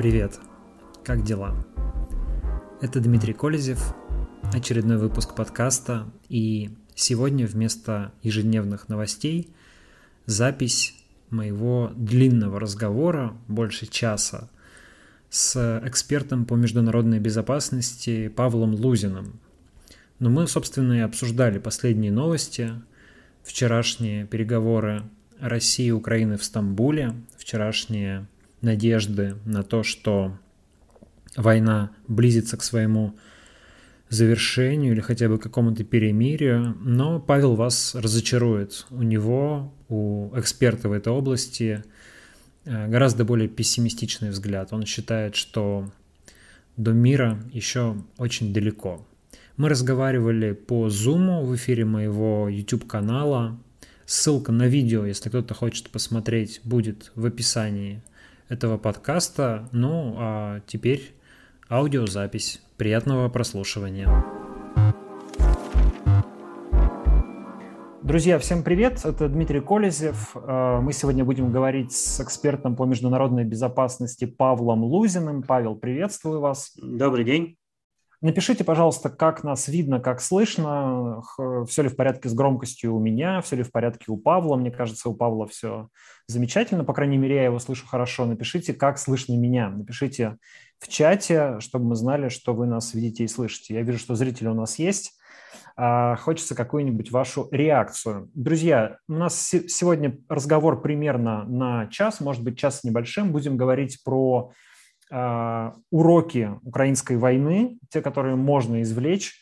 Привет, как дела? Это Дмитрий Колезев, очередной выпуск подкаста, и сегодня вместо ежедневных новостей запись моего длинного разговора, больше часа, с экспертом по международной безопасности Павлом Лузиным. Но мы, собственно, и обсуждали последние новости, вчерашние переговоры России и Украины в Стамбуле, вчерашние надежды на то, что война близится к своему завершению или хотя бы какому-то перемирию, но Павел вас разочарует. У него, у эксперта в этой области э, гораздо более пессимистичный взгляд. Он считает, что до мира еще очень далеко. Мы разговаривали по Zoom в эфире моего YouTube-канала. Ссылка на видео, если кто-то хочет посмотреть, будет в описании этого подкаста. Ну, а теперь аудиозапись. Приятного прослушивания. Друзья, всем привет! Это Дмитрий Колезев. Э, мы сегодня будем говорить с экспертом по международной безопасности Павлом Лузиным. Павел, приветствую вас. Добрый день. Напишите, пожалуйста, как нас видно, как слышно, все ли в порядке с громкостью у меня, все ли в порядке у Павла. Мне кажется, у Павла все замечательно, по крайней мере, я его слышу хорошо. Напишите, как слышно меня. Напишите в чате, чтобы мы знали, что вы нас видите и слышите. Я вижу, что зрители у нас есть. А, хочется какую-нибудь вашу реакцию. Друзья, у нас сегодня разговор примерно на час, может быть, час с небольшим. Будем говорить про уроки украинской войны, те, которые можно извлечь,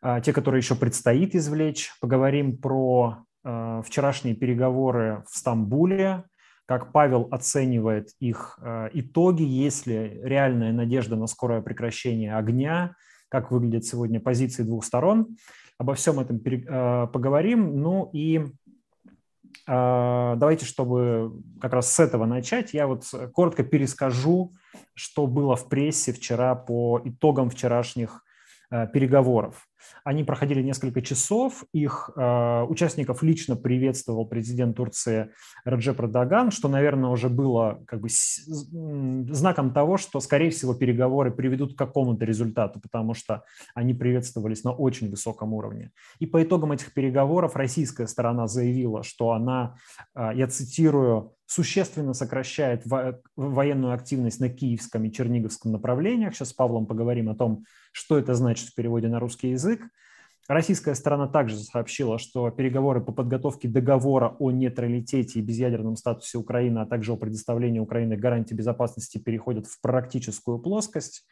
а, те, которые еще предстоит извлечь. Поговорим про а, вчерашние переговоры в Стамбуле, как Павел оценивает их итоги, есть ли реальная надежда на скорое прекращение огня, как выглядят сегодня позиции двух сторон. Обо всем этом поговорим. Ну и давайте, чтобы как раз с этого начать, я вот коротко перескажу что было в прессе вчера по итогам вчерашних Э, переговоров. Они проходили несколько часов, их э, участников лично приветствовал президент Турции Раджеп Радаган, что, наверное, уже было как бы с, знаком того, что, скорее всего, переговоры приведут к какому-то результату, потому что они приветствовались на очень высоком уровне. И по итогам этих переговоров российская сторона заявила, что она, э, я цитирую, существенно сокращает военную активность на киевском и черниговском направлениях. Сейчас с Павлом поговорим о том, что это значит в переводе на русский язык. Российская сторона также сообщила, что переговоры по подготовке договора о нейтралитете и безъядерном статусе Украины, а также о предоставлении Украины гарантии безопасности переходят в практическую плоскость.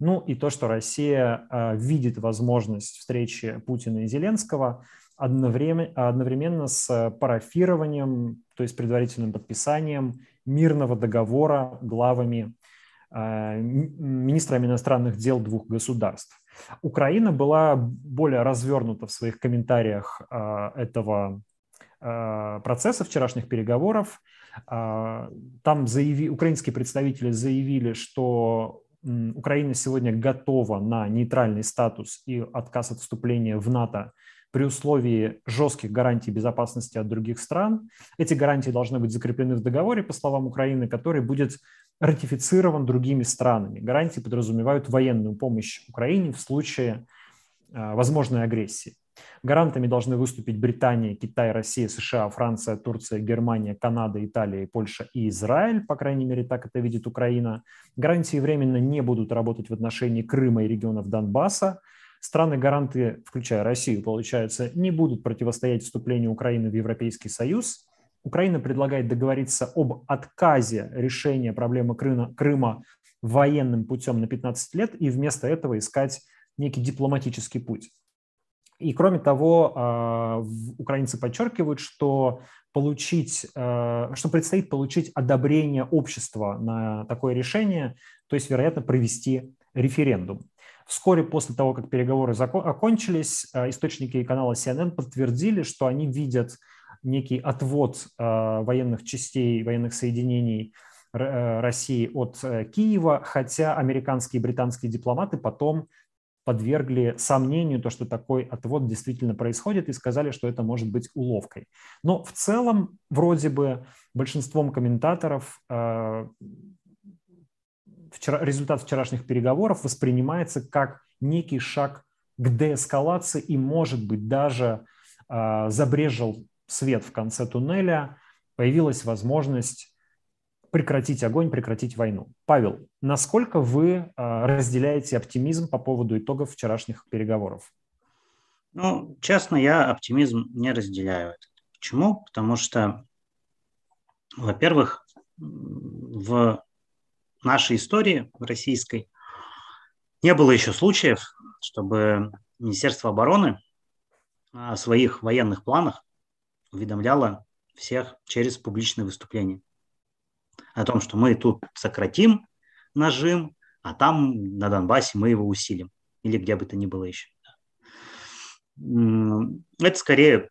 Ну и то, что Россия э, видит возможность встречи Путина и Зеленского одновременно, одновременно с парафированием то есть предварительным подписанием мирного договора главами э, министрами иностранных дел двух государств. Украина была более развернута в своих комментариях э, этого э, процесса вчерашних переговоров. Там заяви, украинские представители заявили, что Украина сегодня готова на нейтральный статус и отказ от вступления в НАТО при условии жестких гарантий безопасности от других стран. Эти гарантии должны быть закреплены в договоре, по словам Украины, который будет ратифицирован другими странами. Гарантии подразумевают военную помощь Украине в случае а, возможной агрессии. Гарантами должны выступить Британия, Китай, Россия, США, Франция, Турция, Германия, Канада, Италия, Польша и Израиль, по крайней мере, так это видит Украина. Гарантии временно не будут работать в отношении Крыма и регионов Донбасса. Страны-гаранты, включая Россию, получается, не будут противостоять вступлению Украины в Европейский Союз. Украина предлагает договориться об отказе решения проблемы Крыма, военным путем на 15 лет и вместо этого искать некий дипломатический путь. И кроме того, а, украинцы подчеркивают, что получить, а, что предстоит получить одобрение общества на такое решение, то есть, вероятно, провести референдум. Вскоре после того, как переговоры окончились, э, источники канала CNN подтвердили, что они видят некий отвод э, военных частей, военных соединений э, России от Киева, хотя американские и британские дипломаты потом подвергли сомнению то, что такой отвод действительно происходит, и сказали, что это может быть уловкой. Но в целом, вроде бы, большинством комментаторов вчера, результат вчерашних переговоров воспринимается как некий шаг к деэскалации и, может быть, даже э, забрежил свет в конце туннеля, появилась возможность прекратить огонь, прекратить войну. Павел, насколько вы э, разделяете оптимизм по поводу итогов вчерашних переговоров? Ну, честно, я оптимизм не разделяю. Почему? Потому что, во-первых, в нашей истории российской не было еще случаев, чтобы Министерство обороны о своих военных планах уведомляло всех через публичные выступления. О том, что мы тут сократим нажим, а там на Донбассе мы его усилим. Или где бы то ни было еще. Это скорее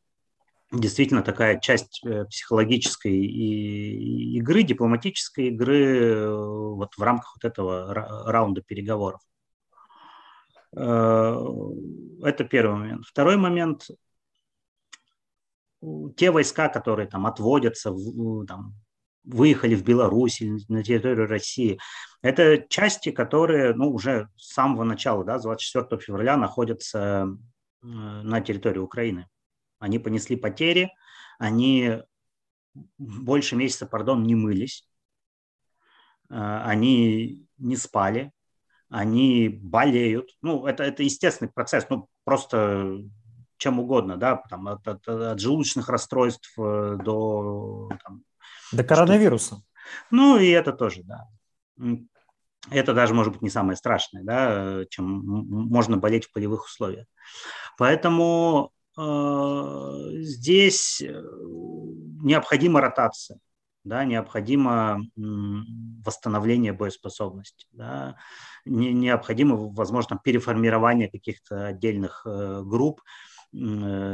действительно такая часть э, психологической игры, дипломатической игры э, вот в рамках вот этого раунда переговоров. Э, это первый момент. Второй момент. Те войска, которые там отводятся, там, выехали в Беларусь или на территорию России, это части, которые ну, уже с самого начала, да, с 24 февраля находятся на территории Украины. Они понесли потери, они больше месяца, пардон, не мылись, а, они не спали, они болеют. Ну, это, это естественный процесс, ну, просто чем угодно, да, там, от, от, от желудочных расстройств э, до... Там, до коронавируса. Ну, и это тоже, да. Это даже может быть не самое страшное, да, чем можно болеть в полевых условиях. Поэтому э, здесь э, необходима ротация, да, необходимо восстановление боеспособности, да, не, необходимо, возможно, переформирование каких-то отдельных э, групп, э,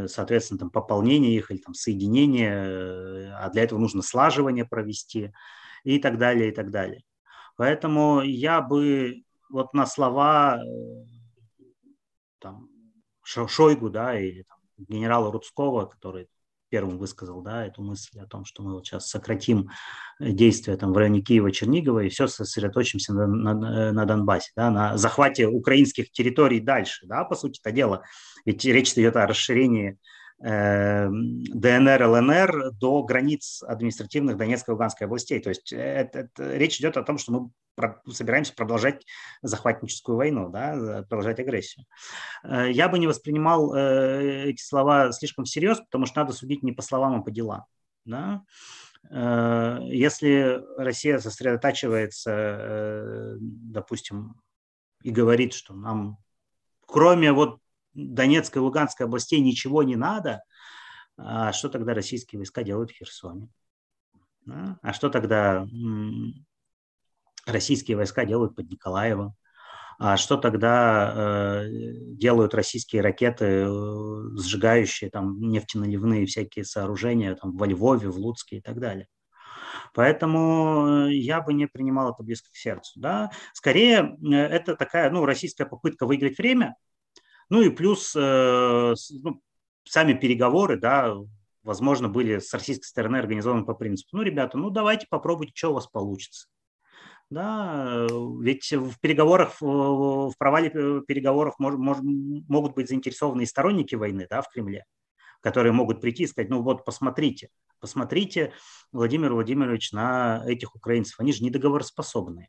соответственно, там, пополнение их или там, соединение, э, а для этого нужно слаживание провести и так далее, и так далее. Поэтому я бы вот на слова э, там, Шойгу, да, или там, генерала Рудского, который первым высказал, да, эту мысль о том, что мы вот сейчас сократим э, действия там в районе Киева, Чернигова и все сосредоточимся на, на, на Донбассе, да, на захвате украинских территорий дальше, да, по сути это дело. Ведь речь идет о расширении ДНР, ЛНР до границ административных Донецкой и Луганской областей. То есть это, это, речь идет о том, что мы про, собираемся продолжать захватническую войну, да, продолжать агрессию. Э, я бы не воспринимал э, эти слова слишком всерьез, потому что надо судить не по словам, а по делам. Да? Э, если Россия сосредотачивается, допустим, и говорит, что нам кроме вот Донецкой и Луганской областей ничего не надо, а что тогда российские войска делают в Херсоне? А что тогда российские войска делают под Николаевым? А что тогда э, делают российские ракеты, э, сжигающие там нефтеналивные всякие сооружения там, во Львове, в Луцке и так далее? Поэтому э, я бы не принимал это близко к сердцу. Да? Скорее, э, это такая ну, российская попытка выиграть время – ну и плюс э, ну, сами переговоры, да, возможно, были с российской стороны организованы по принципу, ну, ребята, ну, давайте попробуйте, что у вас получится. Да, ведь в переговорах, в провале переговоров мож, мож, могут быть заинтересованы и сторонники войны да, в Кремле, которые могут прийти и сказать, ну вот посмотрите, посмотрите, Владимир Владимирович, на этих украинцев, они же недоговороспособные.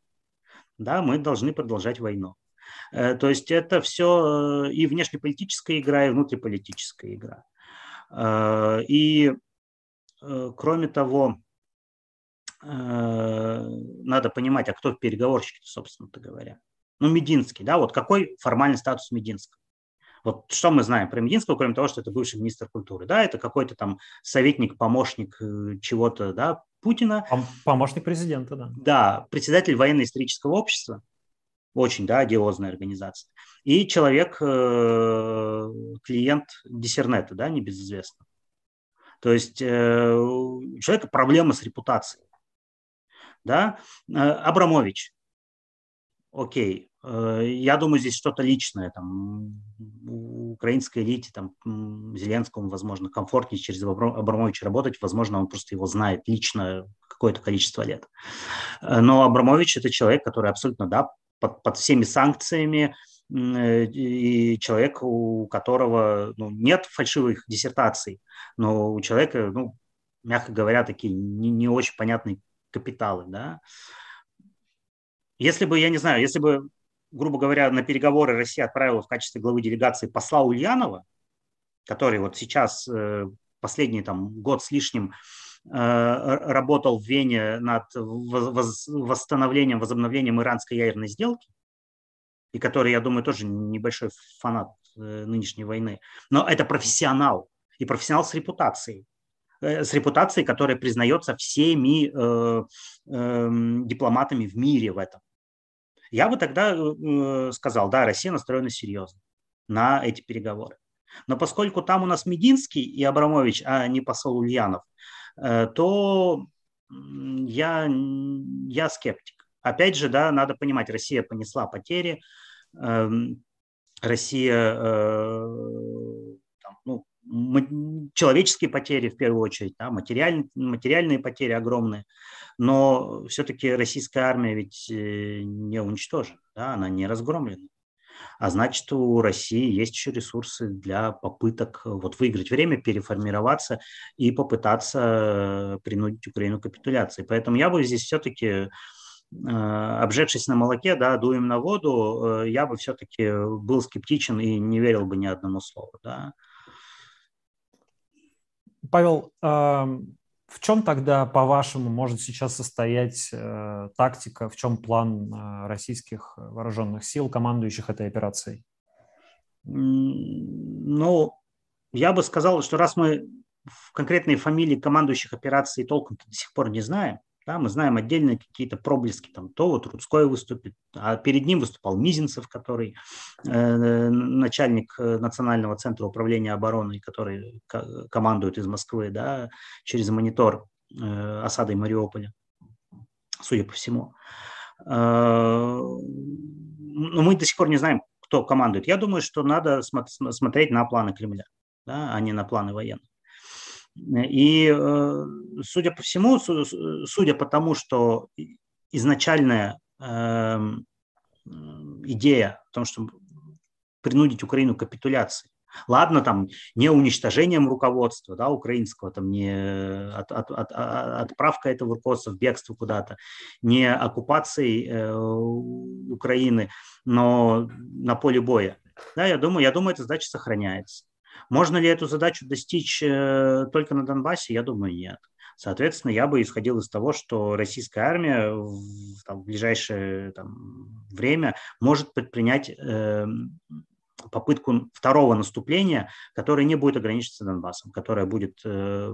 Да, мы должны продолжать войну. Э, то есть это все э, и внешнеполитическая игра, и внутриполитическая игра. Э, и кроме того, надо понимать, а кто переговорщики, собственно-то говоря. Ну, Мединский, да, вот какой формальный статус Мединского? Вот что мы знаем про Мединского, кроме того, что это бывший министр культуры, да, это какой-то там советник, помощник чего-то, да, Путина. Помощник президента, да. Да, председатель военно-исторического общества, очень, да, одиозная организация. И человек, э, клиент Диссернета, да, небезызвестно. То есть э, у человека проблема с репутацией. Да? Э, Абрамович. Окей. Я думаю, здесь что-то личное. Там, украинской элите, там, Зеленскому, возможно, комфортнее через Абрамовича работать. Возможно, он просто его знает лично какое-то количество лет. Но Абрамович – это человек, который абсолютно, да, под, под всеми санкциями, и человек, у которого ну, нет фальшивых диссертаций, но у человека, ну, мягко говоря, такие не, не очень понятные капиталы, да. Если бы, я не знаю, если бы, грубо говоря, на переговоры Россия отправила в качестве главы делегации посла Ульянова, который вот сейчас э, последний там год с лишним э, работал в Вене над восстановлением, возобновлением иранской ядерной сделки, и который, я думаю, тоже небольшой фанат э, нынешней войны. Но это профессионал, и профессионал с репутацией с репутацией, которая признается всеми э, э, дипломатами в мире в этом. Я бы тогда э, сказал, да, Россия настроена серьезно на эти переговоры. Но поскольку там у нас Мединский и Абрамович, а не посол Ульянов, э, то я, я скептик. Опять же, да, надо понимать, Россия понесла потери, эм, Россия э, там, ну, человеческие потери в первую очередь, да, материаль, материальные потери огромные, но все-таки российская армия ведь э, не уничтожена, да, она не разгромлена. А значит, у России есть еще ресурсы для попыток вот, выиграть время, переформироваться и попытаться принудить Украину к капитуляции. Поэтому я бы здесь все-таки э, обжегшись на молоке, да, дуем на воду, э, я бы все-таки был скептичен и не верил бы ни одному слову. Да. Павел, в чем тогда, по-вашему, может сейчас состоять э, тактика, в чем план э, российских вооруженных сил, командующих этой операцией? Ну, я бы сказал, что раз мы в конкретной фамилии командующих операцией толком до сих пор не знаем, да, мы знаем отдельные какие-то проблески, там, то вот Рудской выступит, а перед ним выступал Мизинцев, который э, начальник э, Национального центра управления обороной, который командует из Москвы да, через монитор э, осадой Мариуполя, судя по всему. Э, но мы до сих пор не знаем, кто командует. Я думаю, что надо см- смотреть на планы Кремля, да, а не на планы военных. И, э, судя по всему, судя по тому, что изначальная эм, идея о том, чтобы принудить Украину к капитуляции, Ладно, там не уничтожением руководства да, украинского, там не от, от, от, отправка этого руководства в бегство куда-то, не оккупацией э, Украины, но на поле боя. Да, я думаю, я думаю, эта задача сохраняется. Можно ли эту задачу достичь э, только на Донбассе? Я думаю, нет. Соответственно, я бы исходил из того, что российская армия в, там, в ближайшее там, время может предпринять э, попытку второго наступления, которое не будет ограничиться Донбассом, которое будет э,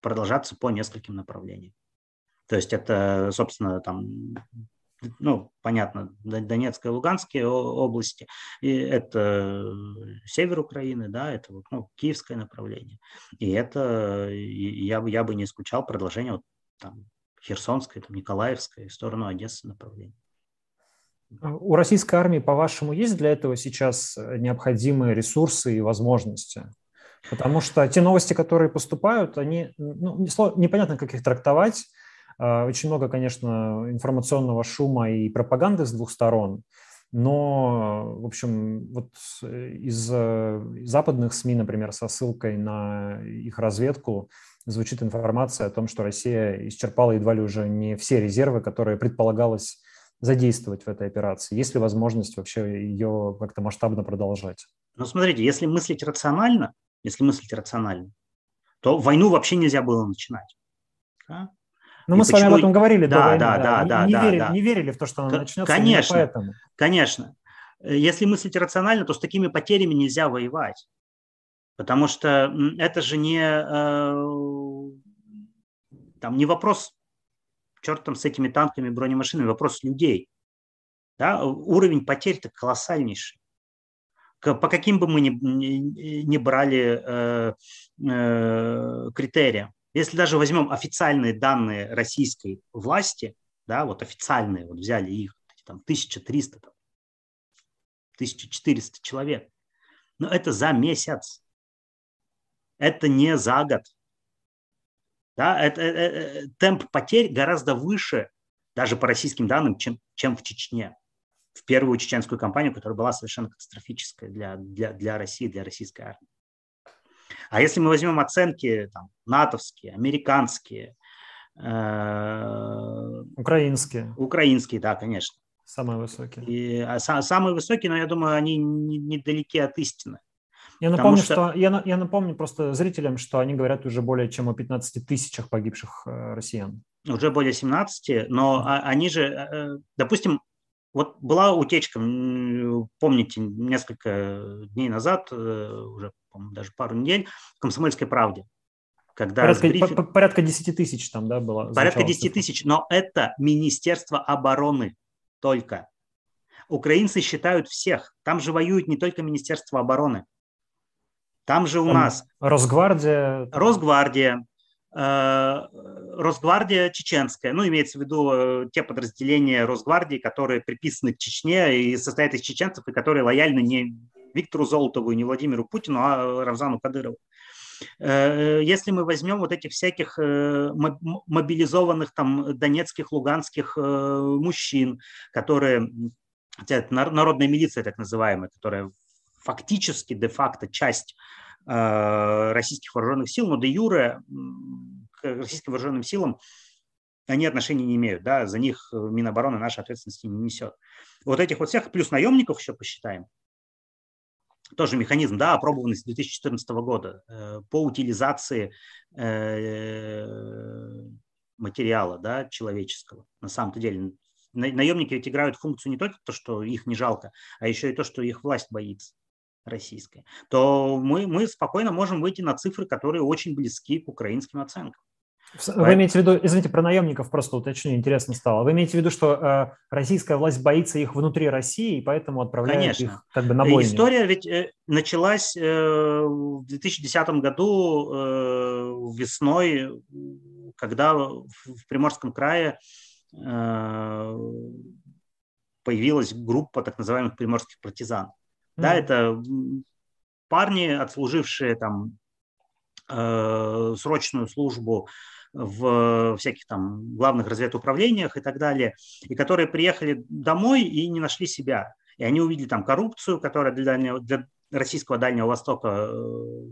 продолжаться по нескольким направлениям. То есть это, собственно, там ну, понятно, Донецкая и Луганская области, и это север Украины, да, это вот, ну, киевское направление. И это, я, я бы не исключал продолжение вот, там, Херсонской, там, Николаевской, в сторону Одессы направления. У российской армии, по-вашему, есть для этого сейчас необходимые ресурсы и возможности? Потому что те новости, которые поступают, они ну, непонятно, как их трактовать. А, очень много, конечно, информационного шума и пропаганды с двух сторон, но, в общем, вот из западных СМИ, например, со ссылкой на их разведку, звучит информация о том, что Россия исчерпала едва ли уже не все резервы, которые предполагалось задействовать в этой операции. Есть ли возможность вообще ее как-то масштабно продолжать? Ну, смотрите, если мыслить рационально, если мыслить рационально, то войну вообще нельзя было начинать. Да? Ну, мы с вами об этом говорили да, до войны. Да, да, да. Не, да, верили, да. не верили в то, что она начнется конечно, поэтому. Конечно. Э, если мыслить рационально, то с такими потерями нельзя воевать. Потому что это же не, э, там, не вопрос, черт там с этими танками, бронемашинами, вопрос людей. Да? Уровень потерь-то колоссальнейший по каким бы мы ни, ни, ни брали э, э, критериям. Если даже возьмем официальные данные российской власти, да, вот официальные, вот взяли их, там 1300, там, 1400 человек, но это за месяц, это не за год. Да, это, это, э, темп потерь гораздо выше, даже по российским данным, чем, чем в Чечне, в первую чеченскую кампанию, которая была совершенно катастрофическая для, для, для России, для российской армии. А если мы возьмем оценки там, натовские, американские, э, украинские, украинские, да, конечно, самые высокие, и, а, самые высокие, но я думаю, они недалеки не от истины. Я напомню, что... что я, я напомню просто зрителям, что они говорят уже более чем о 15 тысячах погибших э, россиян. Уже более 17, но они же, э, допустим, вот была утечка, помните, несколько дней назад, уже даже пару недель, в «Комсомольской правде», когда порядка, брифинг... порядка 10 тысяч там, да, было? Порядка 10 тысяч, но это Министерство обороны только. Украинцы считают всех. Там же воюет не только Министерство обороны. Там же у Там нас... Росгвардия. Росгвардия, э, Росгвардия чеченская, ну, имеется в виду э, те подразделения Росгвардии, которые приписаны к Чечне и состоят из чеченцев, и которые лояльны не Виктору Золотову, не Владимиру Путину, а Равзану Кадырову. Э, если мы возьмем вот этих всяких мобилизованных там донецких, луганских мужчин, которые народная милиция так называемая, которая фактически, де-факто часть э, российских вооруженных сил, но де юре к российским вооруженным силам они отношения не имеют, да, за них Минобороны нашей ответственности не несет. Вот этих вот всех, плюс наемников еще посчитаем, тоже механизм, да, опробованный с 2014 года э, по утилизации э, материала, да, человеческого. На самом-то деле наемники ведь играют функцию не только то, что их не жалко, а еще и то, что их власть боится российская, то мы, мы спокойно можем выйти на цифры, которые очень близки к украинским оценкам. Вы имеете в виду, извините, про наемников просто уточню, интересно стало. Вы имеете в виду, что э, российская власть боится их внутри России, и поэтому отправляет Конечно. их как бы на бойню? История ведь э, началась э, в 2010 году э, весной, когда в, в Приморском крае э, появилась группа так называемых приморских партизан. Mm. Да, это парни, отслужившие там э, срочную службу в всяких там главных разведуправлениях и так далее, и которые приехали домой и не нашли себя. И они увидели там коррупцию, которая для, дальнего, для российского Дальнего Востока э,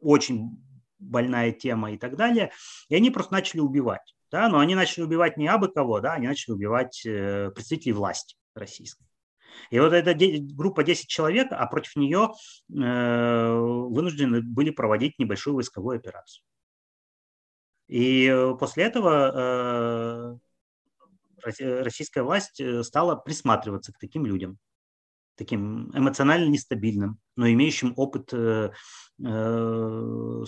очень больная тема и так далее. И они просто начали убивать. Да? Но они начали убивать не абы кого, да? они начали убивать э, представителей власти российской. И вот эта группа 10 человек, а против нее э, вынуждены были проводить небольшую войсковую операцию. И э, после этого э, российская власть стала присматриваться к таким людям, таким эмоционально нестабильным, но имеющим опыт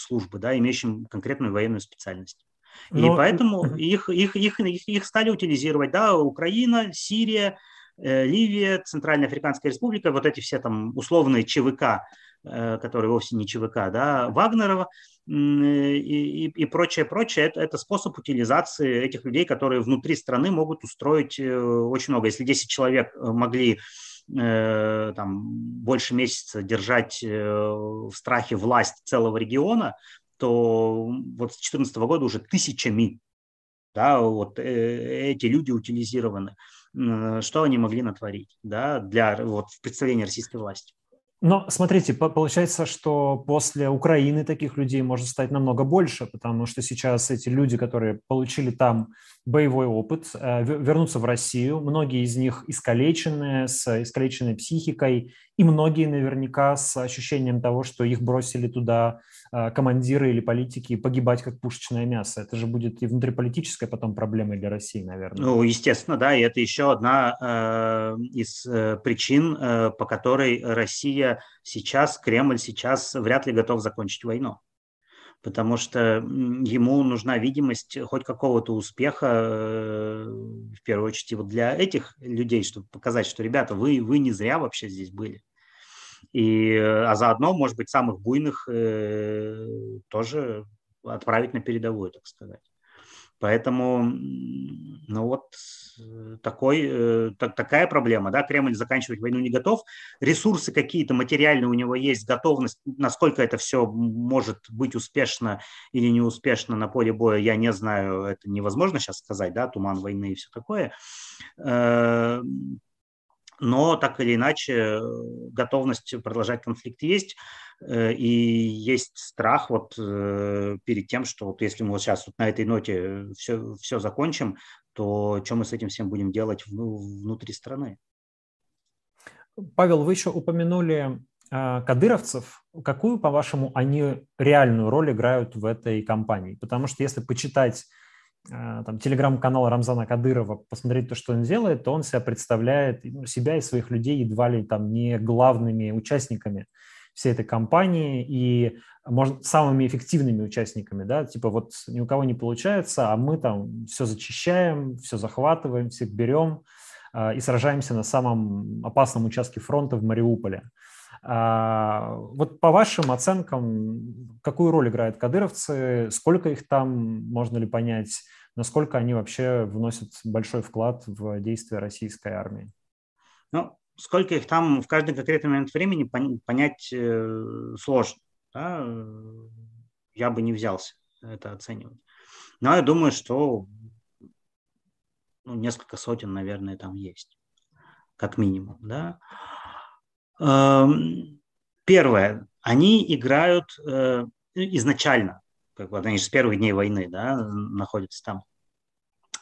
службы, да, имеющим конкретную военную специальность. Но... И поэтому их, их, их, их, их стали утилизировать, да, Украина, Сирия, Э, Ливия, Центральная Африканская Республика, вот эти все там условные ЧВК, э, которые вовсе не ЧВК, да, Вагнерова и, и, и прочее, прочее, это, это способ утилизации этих людей, которые внутри страны могут устроить э, очень много. Если 10 человек могли там, больше месяца держать в страхе власть целого региона, то вот с 2014 года уже тысячами да, вот эти люди утилизированы что они могли натворить да, для вот, представления российской власти. Но смотрите, получается, что после Украины таких людей может стать намного больше, потому что сейчас эти люди, которые получили там боевой опыт, э, вернутся в Россию. Многие из них искалеченные, с искалеченной психикой, и многие наверняка с ощущением того, что их бросили туда э, командиры или политики погибать как пушечное мясо. Это же будет и внутриполитическая потом проблема для России, наверное. Ну, естественно, да, и это еще одна э, из э, причин, э, по которой Россия сейчас, Кремль сейчас вряд ли готов закончить войну потому что ему нужна видимость хоть какого-то успеха, э, в первую очередь, вот для этих людей, чтобы показать, что, ребята, вы, вы не зря вообще здесь были. И, э, а заодно, может быть, самых буйных э, тоже отправить на передовую, так сказать. Поэтому ну вот такой, э, так, такая проблема, да, Кремль заканчивать войну не готов, ресурсы какие-то материальные у него есть, готовность, насколько это все может быть успешно или неуспешно на поле боя, я не знаю, это невозможно сейчас сказать, да, туман войны и все такое, э, но так или иначе готовность продолжать конфликт есть, э, и есть страх вот перед тем, что вот если мы вот сейчас вот на этой ноте все, все закончим, то что мы с этим всем будем делать внутри страны? Павел, вы еще упомянули э, кадыровцев. Какую, по-вашему, они реальную роль играют в этой кампании? Потому что если почитать э, там, телеграм-канал Рамзана Кадырова, посмотреть то, что он делает, то он себя представляет, ну, себя и своих людей едва ли там не главными участниками всей этой кампании и может, самыми эффективными участниками, да, типа вот ни у кого не получается, а мы там все зачищаем, все захватываем, всех берем э, и сражаемся на самом опасном участке фронта в Мариуполе. А, вот по вашим оценкам, какую роль играют кадыровцы, сколько их там, можно ли понять, насколько они вообще вносят большой вклад в действия российской армии? Ну, сколько их там в каждый конкретный момент времени понять э, сложно. Да? Я бы не взялся это оценивать. Но я думаю, что ну, несколько сотен, наверное, там есть, как минимум. Да? Эм, первое, они играют э, изначально, как бы они же с первых дней войны да, находятся там,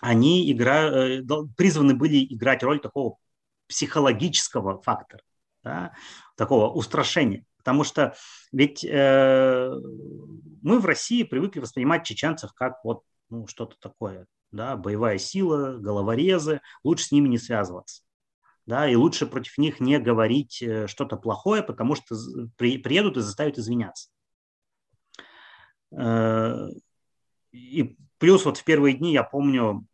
они играют, э, призваны были играть роль такого психологического фактора, да, такого устрашения. Потому что ведь э, мы в России привыкли воспринимать чеченцев как вот ну, что-то такое, да, боевая сила, головорезы, лучше с ними не связываться. Да, и лучше против них не говорить э, что-то плохое, потому что при, приедут и заставят извиняться. Э, и плюс вот в первые дни я помню,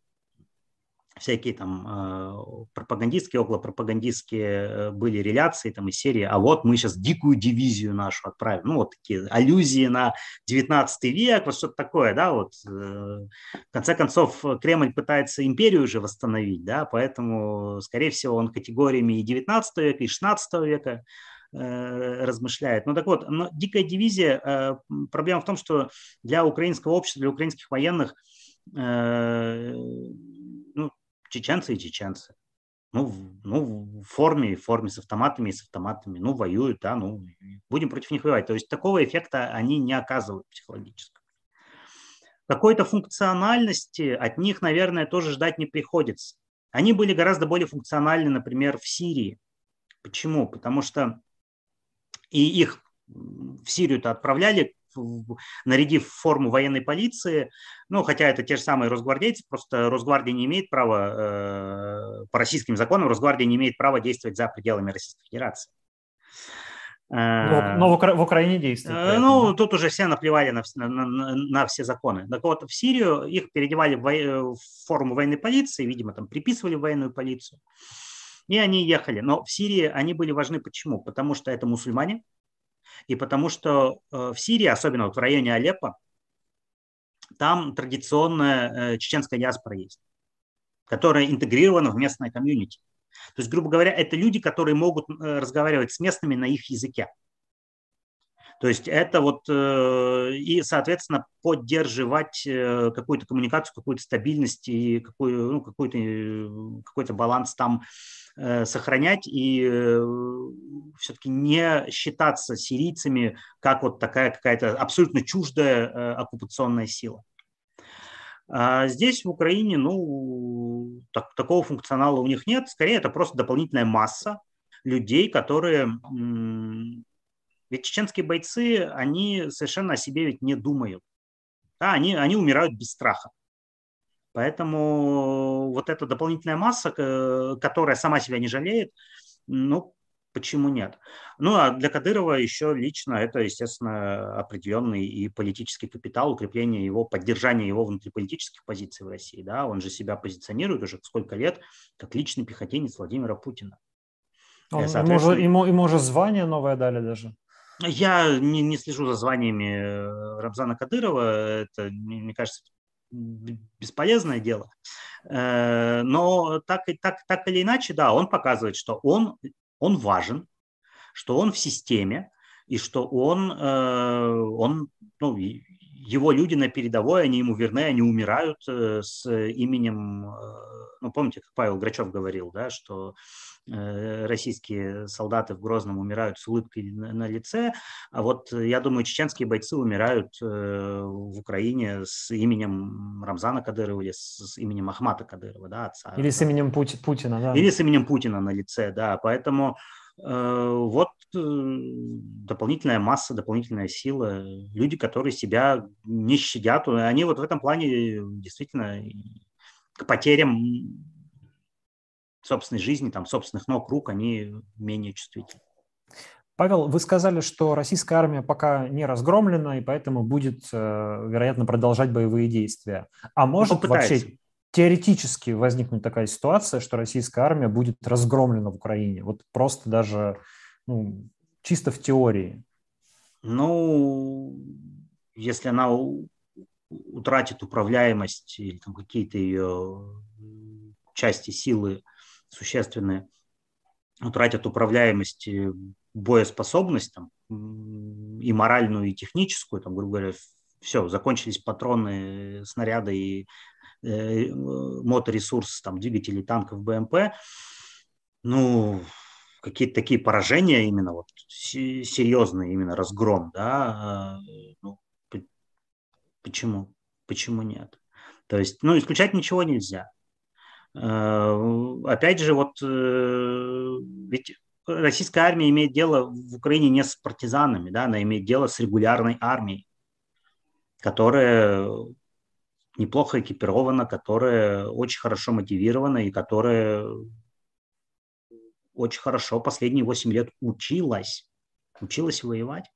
всякие там э, пропагандистские, околопропагандистские э, были реляции там из серии, а вот мы сейчас дикую дивизию нашу отправим. Ну, вот такие аллюзии на 19 век, вот что-то такое, да, вот. Э, в конце концов, Кремль пытается империю уже восстановить, да, поэтому, скорее всего, он категориями и 19 века, и 16 века размышляет. Ну так вот, но дикая дивизия, проблема в том, что для украинского общества, для украинских военных чеченцы и чеченцы. Ну, ну, в форме, в форме с автоматами и с автоматами. Ну, воюют, да, ну, будем против них воевать. То есть такого эффекта они не оказывают психологического. Какой-то функциональности от них, наверное, тоже ждать не приходится. Они были гораздо более функциональны, например, в Сирии. Почему? Потому что и их в Сирию-то отправляли нарядив форму военной полиции, ну, хотя это те же самые росгвардейцы, просто Росгвардия не имеет права, э, по российским законам, Росгвардия не имеет права действовать за пределами Российской Федерации. Но, но в, Укра- в Украине действует. Э, ну, тут уже все наплевали на, на, на, на все законы. Так вот, в Сирию их переодевали в, в форму военной полиции, видимо, там приписывали в военную полицию, и они ехали. Но в Сирии они были важны почему? Потому что это мусульмане, и потому что э, в Сирии, особенно вот в районе Алеппо, там традиционная э, чеченская диаспора есть, которая интегрирована в местное комьюнити. То есть, грубо говоря, это люди, которые могут э, разговаривать с местными на их языке. То есть это вот и, соответственно, поддерживать какую-то коммуникацию, какую-то стабильность и какой, ну, какой-то, какой-то баланс там Э, сохранять и э, все-таки не считаться сирийцами как вот такая какая-то абсолютно чуждая э, оккупационная сила. А здесь в Украине, ну, так, такого функционала у них нет. Скорее, это просто дополнительная масса людей, которые... Ведь чеченские бойцы, они совершенно о себе ведь не думают. Да, они, они умирают без страха. Поэтому вот эта дополнительная масса, которая сама себя не жалеет, ну, почему нет? Ну, а для Кадырова еще лично это, естественно, определенный и политический капитал, укрепление его, поддержание его внутриполитических позиций в России. Да? Он же себя позиционирует уже сколько лет как личный пехотинец Владимира Путина. Он, ему, же, ему, ему же звание новое дали даже. Я не, не слежу за званиями э, Рамзана Кадырова. Это, мне кажется, бесполезное дело. Но так, так, так или иначе, да, он показывает, что он, он важен, что он в системе, и что он, он ну, его люди на передовой, они ему верны, они умирают э, с именем, э, ну, помните, как Павел Грачев говорил, да, что э, российские солдаты в Грозном умирают с улыбкой на, лице, а вот я думаю, чеченские бойцы умирают в Украине с именем Рамзана Кадырова или с, именем Ахмата Кадырова, да, отца. Или с именем Путина, да. Или с именем Путина на лице, да, поэтому вот дополнительная масса, дополнительная сила, люди, которые себя не щадят, они вот в этом плане действительно к потерям собственной жизни, там, собственных ног, рук, они менее чувствительны. Павел, вы сказали, что российская армия пока не разгромлена, и поэтому будет, э, вероятно, продолжать боевые действия. А может ну, вообще теоретически возникнуть такая ситуация, что российская армия будет разгромлена в Украине? Вот просто даже ну, чисто в теории? Ну, если она утратит управляемость или там какие-то ее части силы существенные, утратят управляемость, боеспособность там, и моральную, и техническую, там, грубо говоря, все, закончились патроны, снаряды и моторесурс, там, двигателей танков, БМП, ну, какие-то такие поражения, именно вот серьезные, именно разгром, да, а, ну, почему? Почему нет? То есть, ну, исключать ничего нельзя. А, опять же, вот э, ведь российская армия имеет дело в Украине не с партизанами, да, она имеет дело с регулярной армией, которая неплохо экипирована, которая очень хорошо мотивирована и которая очень хорошо последние 8 лет училась, училась воевать.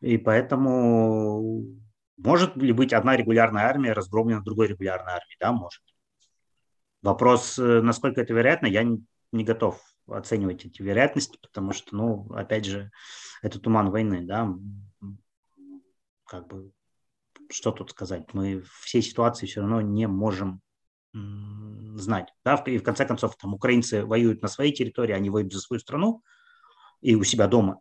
И поэтому может ли быть одна регулярная армия разгромлена другой регулярной армией? Да, может. Вопрос, э, насколько это вероятно, я не, готов оценивать эти вероятности, потому что, ну, опять же, это туман войны, да, как бы, что тут сказать, мы всей ситуации все равно не можем знать. Да? И в конце концов, там украинцы воюют на своей территории, они воюют за свою страну и у себя дома.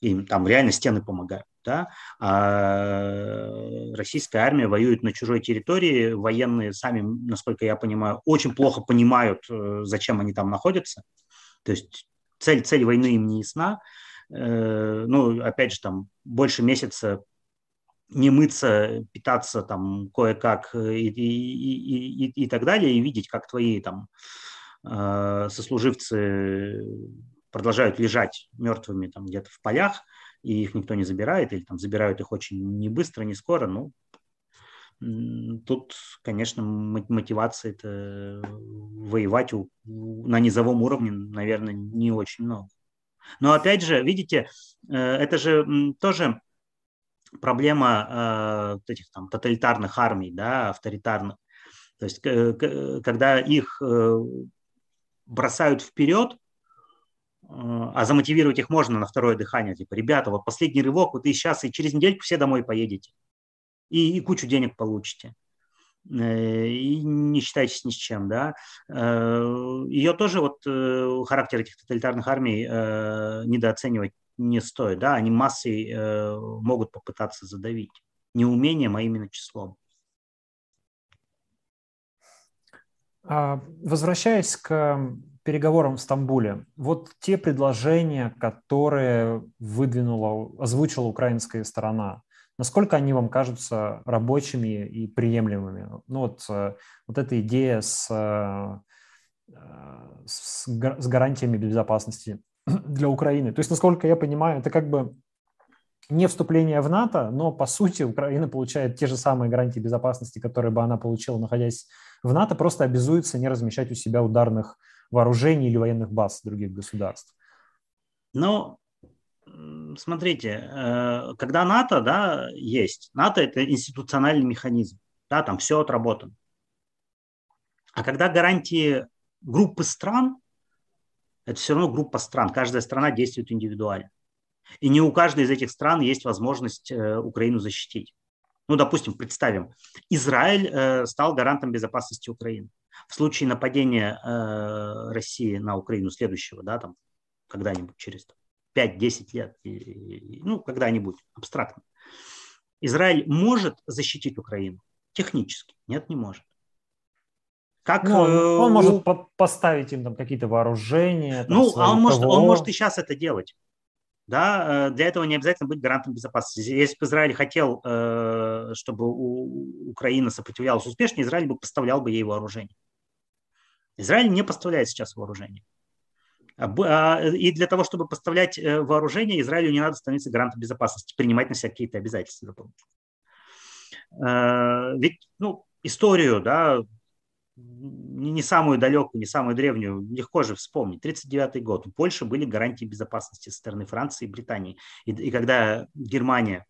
Им там реально стены помогают. Да? А российская армия воюет на чужой территории, военные сами, насколько я понимаю, очень плохо понимают, э, зачем они там находятся. То есть цель, цель войны им не ясна. Э, ну, опять же, там больше месяца не мыться, питаться там кое-как э, и, и, и, и так далее, и видеть, как твои там э, сослуживцы продолжают лежать мертвыми там где-то в полях, и их никто не забирает, или там забирают их очень не быстро, не скоро, ну, тут, конечно, мотивации это воевать у, на низовом уровне, наверное, не очень много. Но опять же, видите, э, это же тоже проблема э, этих там тоталитарных армий, да, авторитарных. То есть, когда их э, бросают вперед, э, а замотивировать их можно на второе дыхание, типа, ребята, вот последний рывок, вот и сейчас, и через недельку все домой поедете, и, и кучу денег получите э, и не считайтесь ни с чем, да. Э, Ее тоже вот характер этих тоталитарных армий недооценивать не стоит. Да, они массой э, могут попытаться задавить. Не умением, а именно числом. А, возвращаясь к переговорам в Стамбуле, вот те предложения, которые выдвинула, озвучила украинская сторона, насколько они вам кажутся рабочими и приемлемыми? Ну вот, э, вот эта идея с, э, с, с гарантиями безопасности для Украины. То есть, насколько я понимаю, это как бы не вступление в НАТО, но по сути Украина получает те же самые гарантии безопасности, которые бы она получила, находясь в НАТО, просто обязуется не размещать у себя ударных вооружений или военных баз других государств. Ну, смотрите, э, когда НАТО, да, есть, НАТО это институциональный механизм, да, там все отработано. А когда гарантии группы стран, это все равно группа стран. Каждая страна действует индивидуально. И не у каждой из этих стран есть возможность э, Украину защитить. Ну, допустим, представим, Израиль э, стал гарантом безопасности Украины. В случае нападения э, России на Украину следующего, да, там, когда-нибудь через 5-10 лет, ну, когда-нибудь, абстрактно, Израиль может защитить Украину? Технически. Нет, не может. Как, ну, он, э, он может по поставить им там какие-то вооружения. Там, ну, а он может, он может и сейчас это делать. Да, э, для этого не обязательно быть гарантом безопасности. Если бы Израиль хотел, э, чтобы Украина сопротивлялась успешно, Израиль бы поставлял бы ей вооружение. Израиль не поставляет сейчас вооружение. А а, и для того, чтобы поставлять вооружение, Израилю не надо становиться гарантом безопасности, принимать на себя какие-то обязательства Ведь ну, историю, да, не самую далекую, не самую древнюю, легко же вспомнить. 1939 год. У Польши были гарантии безопасности со стороны Франции и Британии. И, и когда Германия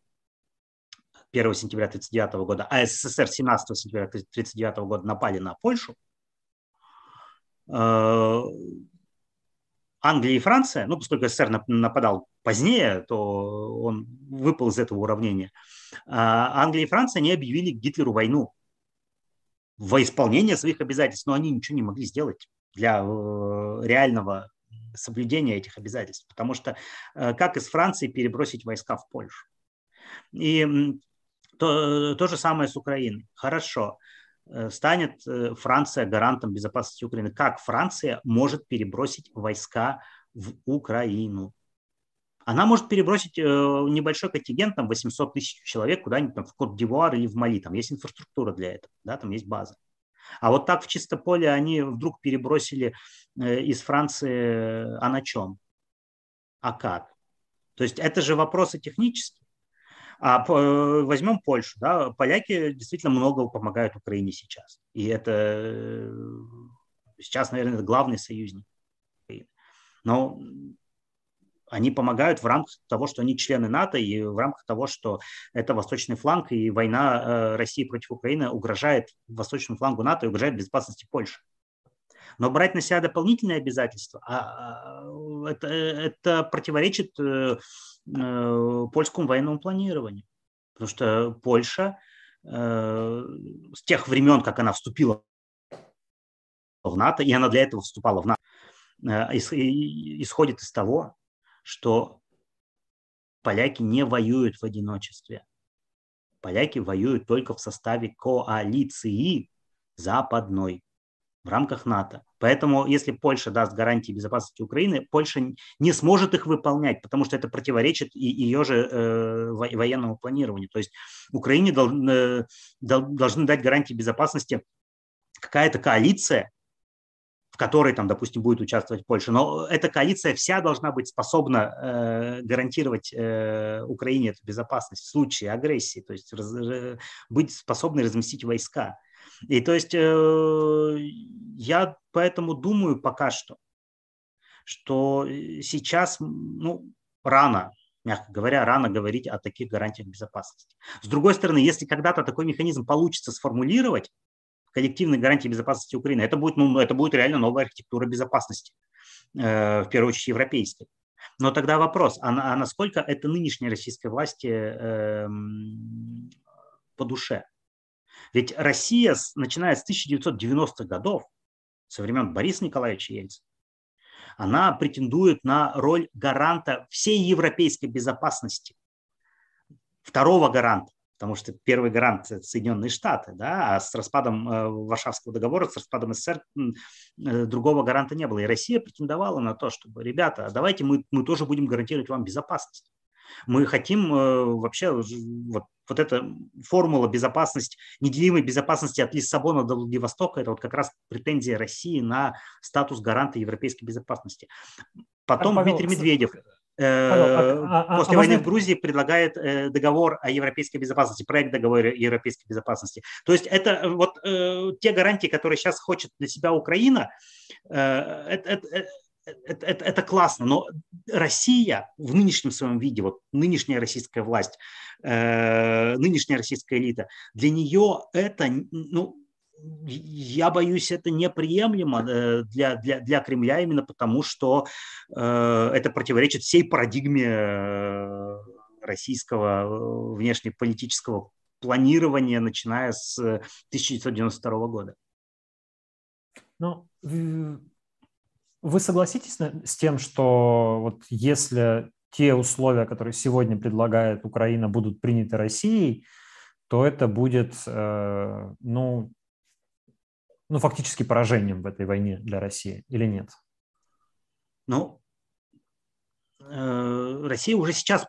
1 сентября 1939 года, а СССР 17 сентября 1939 года напали на Польшу, э, Англия и Франция, ну, поскольку СССР нападал позднее, то он выпал из этого уравнения, а Англия и Франция не объявили Гитлеру войну во исполнение своих обязательств, но они ничего не могли сделать для э, реального соблюдения этих обязательств, потому что э, как из Франции перебросить войска в Польшу? И то, то же самое с Украиной. Хорошо, э, станет Франция гарантом безопасности Украины. Как Франция может перебросить войска в Украину? Она может перебросить э, небольшой контингент, там 800 тысяч человек куда-нибудь там, в Кот-Дивуар или в Мали, там есть инфраструктура для этого, да, там есть база. А вот так в чисто поле они вдруг перебросили э, из Франции, а на чем? А как? То есть это же вопросы технические. А э, возьмем Польшу, да, поляки действительно много помогают Украине сейчас. И это сейчас, наверное, главный союзник. Но они помогают в рамках того, что они члены НАТО, и в рамках того, что это восточный фланг, и война э, России против Украины угрожает восточному флангу НАТО и угрожает безопасности Польши. Но брать на себя дополнительные обязательства, а, а это, это противоречит э, э, польскому военному планированию. Потому что Польша с тех времен, как она вступила в НАТО, и она для этого вступала в НАТО, исходит из того, что поляки не воюют в одиночестве. Поляки воюют только в составе коалиции западной в рамках НАТО. Поэтому, если Польша даст гарантии безопасности Украины, Польша не сможет их выполнять, потому что это противоречит и ее же э, военному планированию. То есть Украине дол, э, должны дать гарантии безопасности какая-то коалиция, которой, там, допустим, будет участвовать Польша. Но эта коалиция вся должна быть способна э, гарантировать э, Украине эту безопасность в случае агрессии, то есть раз, э, быть способной разместить войска. И то есть э, я поэтому думаю пока что, что сейчас ну, рано, мягко говоря, рано говорить о таких гарантиях безопасности. С другой стороны, если когда-то такой механизм получится сформулировать, коллективной гарантии безопасности Украины. Это будет, ну, это будет реально новая архитектура безопасности, э, в первую очередь европейской. Но тогда вопрос, а, а насколько это нынешней российской власти э, по душе? Ведь Россия, начиная с 1990-х годов, со времен Бориса Николаевича Ельцина, она претендует на роль гаранта всей европейской безопасности, второго гаранта потому что первый гарант – Соединенные Штаты, да, а с распадом э, Варшавского договора, с распадом СССР э, другого гаранта не было. И Россия претендовала на то, чтобы, ребята, давайте мы, мы тоже будем гарантировать вам безопасность. Мы хотим э, вообще вот, вот эта формула безопасности, неделимой безопасности от Лиссабона до Владивостока, это вот как раз претензия России на статус гаранта европейской безопасности. Потом а, Дмитрий Медведев а, а, после а войны в Грузии предлагает э, договор о европейской безопасности, проект договора о европейской безопасности. То есть это э, вот те гарантии, которые сейчас хочет для себя Украина, это, это, это, это, это классно, но Россия в нынешнем своем виде, вот нынешняя российская власть, нынешняя российская элита, для нее это ну, я боюсь, это неприемлемо э, для, для, для Кремля именно потому, что э, это противоречит всей парадигме э, российского внешнеполитического планирования, начиная с 1992 года. Ну, вы согласитесь с тем, что вот если те условия, которые сегодня предлагает Украина, будут приняты Россией, то это будет, ну, ну, фактически поражением в этой войне для России или нет? Ну, э, Россия уже сейчас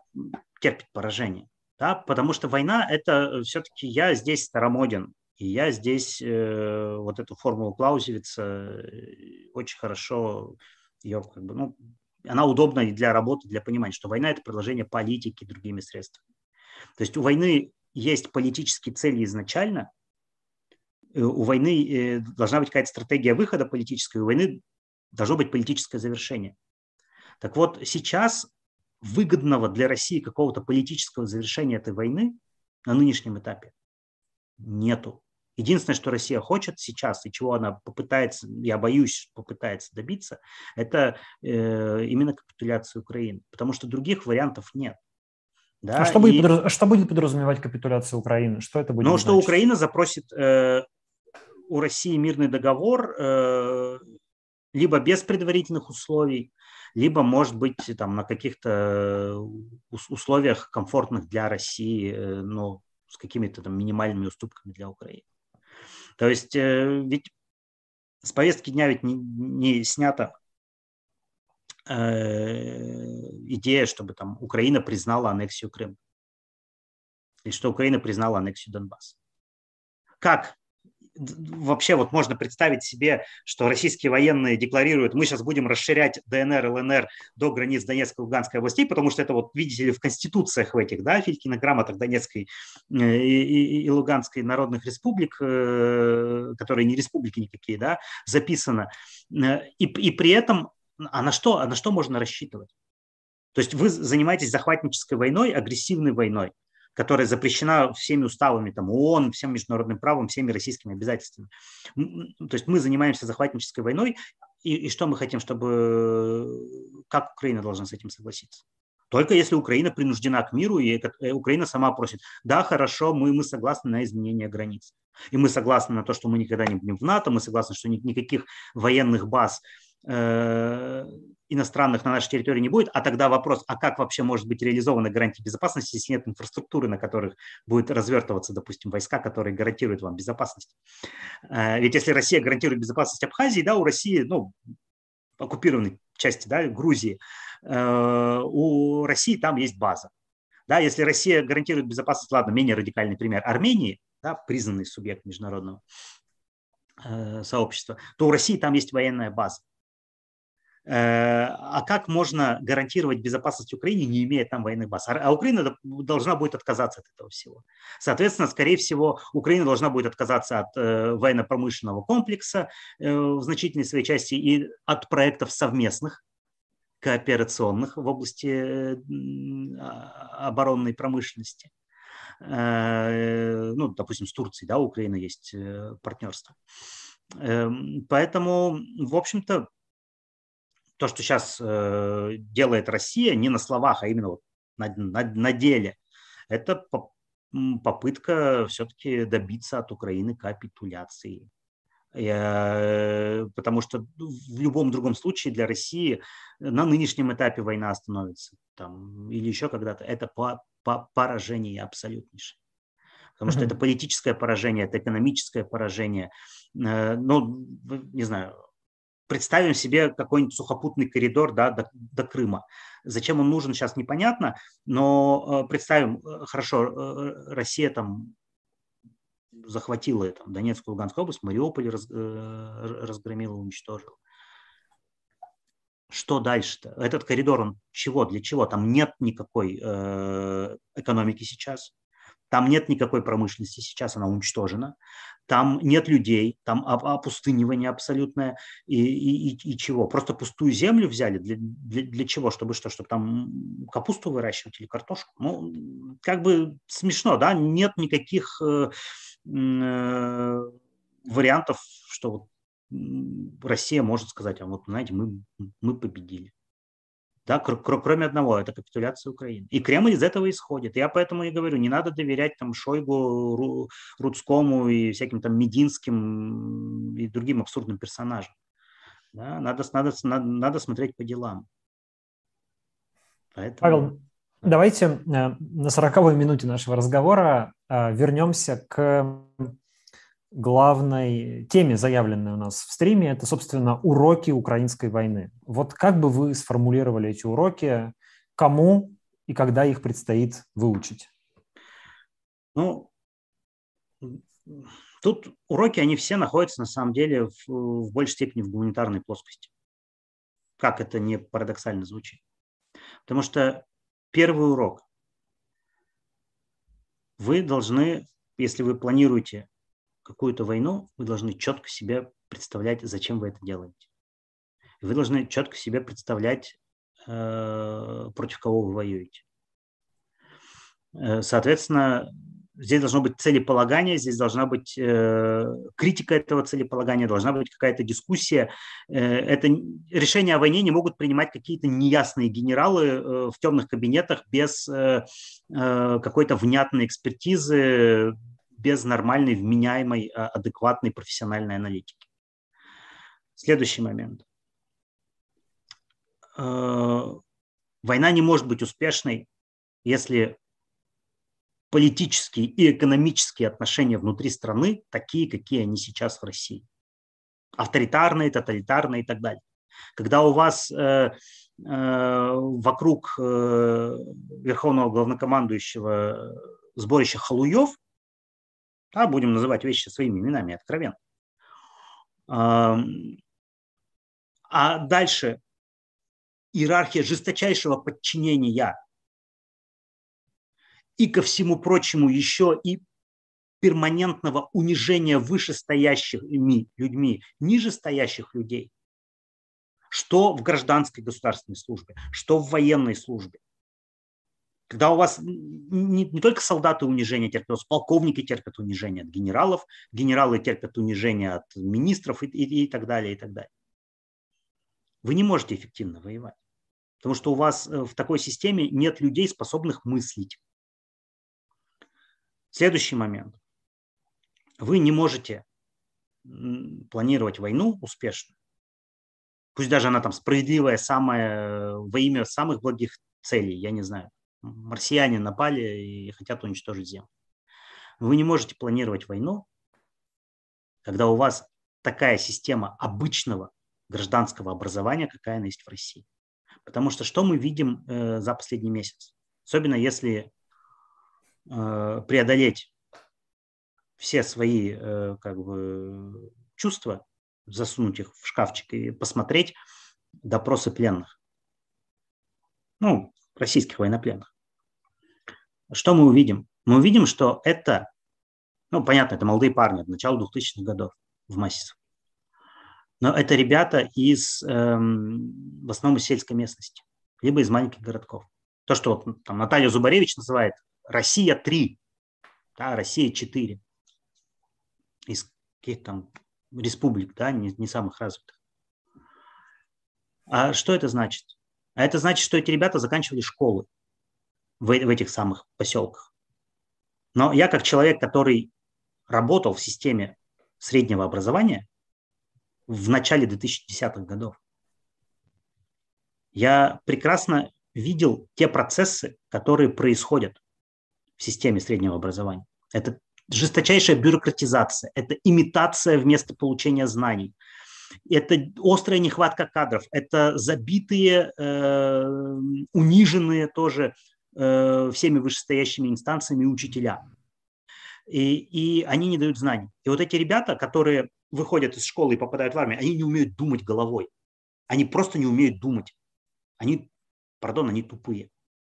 терпит поражение, да, потому что война – это все-таки я здесь старомоден, и я здесь э, вот эту формулу Клаузевица э, очень хорошо ее как бы, ну, она удобна и для работы, для понимания, что война – это продолжение политики другими средствами. То есть у войны есть политические цели изначально, у войны э, должна быть какая-то стратегия выхода политической, у войны должно быть политическое завершение. Так вот, сейчас выгодного для России какого-то политического завершения этой войны на нынешнем этапе нету. Единственное, что Россия хочет сейчас и чего она попытается, я боюсь, попытается добиться, это э, именно капитуляция Украины, потому что других вариантов нет. Да? А что, и... будет, подраз... что будет подразумевать капитуляция Украины? Что это будет? Ну, что Украина запросит э, у России мирный договор э, либо без предварительных условий, либо, может быть, там на каких-то условиях комфортных для России, э, но с какими-то там минимальными уступками для Украины. То есть э, ведь с повестки дня ведь не, не снята э, идея, чтобы там Украина признала аннексию Крыма. Или что Украина признала аннексию Донбасса. Как вообще вот можно представить себе, что российские военные декларируют, мы сейчас будем расширять ДНР, ЛНР до границ Донецкой и Луганской областей, потому что это вот, видите ли, в конституциях в этих, да, Филькина грамотах Донецкой э, и, и, и Луганской народных республик, э, которые не республики никакие, да, записано. Э, и, и при этом, а на что, а на что можно рассчитывать? То есть вы занимаетесь захватнической войной, агрессивной войной которая запрещена всеми уставами там, ООН, всем международным правом, всеми российскими обязательствами. То есть мы занимаемся захватнической войной, и, и что мы хотим, чтобы... Как Украина должна с этим согласиться? Только если Украина принуждена к миру, и э, Украина сама просит, да, хорошо, мы, мы согласны на изменение границ. И мы согласны на то, что мы никогда не будем в НАТО, мы согласны, что никаких военных баз иностранных на нашей территории не будет, а тогда вопрос, а как вообще может быть реализована гарантия безопасности, если нет инфраструктуры, на которых будет развертываться, допустим, войска, которые гарантируют вам безопасность. Э, ведь если Россия гарантирует безопасность Абхазии, да, у России, ну, оккупированной части, да, Грузии, э, у России там есть база. Да, если Россия гарантирует безопасность, ладно, менее радикальный пример, Армении, да, признанный субъект международного сообщества, то у России там есть военная база. Э, а как можно гарантировать безопасность Украине, не имея там военных баз? А Украина должна будет отказаться от этого всего. Соответственно, скорее всего, Украина должна будет отказаться от э, военно-промышленного комплекса э, в значительной своей части и от проектов совместных, кооперационных в области а, оборонной промышленности. Ну, допустим, с Турцией, да, у Украины есть партнерство. Эм, поэтому, в общем-то, то, что сейчас э, делает Россия, не на словах, а именно вот на, на, на деле, это попытка все-таки добиться от Украины капитуляции. Я, потому что в любом другом случае для России на нынешнем этапе война остановится там, или еще когда-то. Это по, по поражение абсолютнейшее. Потому что это политическое поражение, это экономическое поражение. Э, ну, не знаю, представим себе какой-нибудь сухопутный коридор да, до, до Крыма. Зачем он нужен, сейчас непонятно, но э, представим, э, хорошо, э, Россия там захватила это, Донецкую, Луганскую область, Мариуполь раз, разгромила, уничтожила. Что дальше-то? Этот коридор, он чего, для чего? Там нет никакой э, экономики сейчас. Там нет никакой промышленности, сейчас она уничтожена. Там нет людей, там опустынивание абсолютное. И, и, и, и чего? Просто пустую землю взяли? Для, для, для чего? Чтобы что? Чтобы там капусту выращивать или картошку? Ну, как бы смешно, да? Нет никаких э, э, вариантов, что вот Россия может сказать, а вот, знаете, мы, мы победили. Да, кроме одного, это капитуляция Украины. И Кремль из этого исходит. Я поэтому и говорю, не надо доверять там Шойгу, Рудскому и всяким там Мединским и другим абсурдным персонажам. Да, надо, надо, надо, надо смотреть по делам. Поэтому... Павел, давайте э, на 40-й минуте нашего разговора э, вернемся к главной теме, заявленной у нас в стриме, это, собственно, уроки украинской войны. Вот как бы вы сформулировали эти уроки, кому и когда их предстоит выучить? Ну, тут уроки, они все находятся на самом деле в, в большей степени в гуманитарной плоскости. Как это не парадоксально звучит. Потому что первый урок. Вы должны, если вы планируете какую-то войну, вы должны четко себе представлять, зачем вы это делаете. Вы должны четко себе представлять, э, против кого вы воюете. Э, соответственно, здесь должно быть целеполагание, здесь должна быть э, критика этого целеполагания, должна быть какая-то дискуссия. это решение о войне не могут принимать какие-то неясные генералы в темных кабинетах без какой-то внятной экспертизы, без нормальной, вменяемой, а, адекватной профессиональной аналитики. Следующий момент. Э, война не может быть успешной, если политические и экономические отношения внутри страны такие, какие они сейчас в России. Авторитарные, тоталитарные и так далее. Когда у вас э, э, вокруг э, верховного главнокомандующего сборища халуев, да, будем называть вещи своими именами откровенно. А дальше иерархия жесточайшего подчинения и ко всему прочему еще и перманентного унижения вышестоящими людьми, нижестоящих людей, что в гражданской государственной службе, что в военной службе. Когда у вас не, не только солдаты унижения терпят, полковники терпят унижение от генералов, генералы терпят унижение от министров и, и, и так далее, и так далее. Вы не можете эффективно воевать, потому что у вас э, в такой системе нет людей, способных мыслить. Следующий момент. Вы не можете планировать войну успешно, пусть даже она там справедливая, самая, во имя самых благих целей, я не знаю, марсиане напали и хотят уничтожить Землю. Вы не можете планировать войну, когда у вас такая система обычного гражданского образования, какая она есть в России. Потому что что мы видим э, за последний месяц? Особенно если э, преодолеть все свои э, как бы, чувства, засунуть их в шкафчик и посмотреть допросы пленных. Ну, российских военнопленных. Что мы увидим? Мы увидим, что это, ну, понятно, это молодые парни от начала 2000-х годов в массе. Но это ребята из, эм, в основном из сельской местности, либо из маленьких городков. То, что вот, там Наталья Зубаревич называет Россия-3, да, Россия-4, из каких там республик, да, не, не самых развитых. А что это значит? А это значит, что эти ребята заканчивали школы в, в этих самых поселках. Но я как человек, который работал в системе среднего образования в начале 2010-х годов, я прекрасно видел те процессы, которые происходят в системе среднего образования. Это жесточайшая бюрократизация, это имитация вместо получения знаний, это острая нехватка кадров, это забитые, э, униженные тоже э, всеми вышестоящими инстанциями учителя. И, и они не дают знаний. И вот эти ребята, которые выходят из школы и попадают в армию, они не умеют думать головой. Они просто не умеют думать. Они, пардон, они тупые.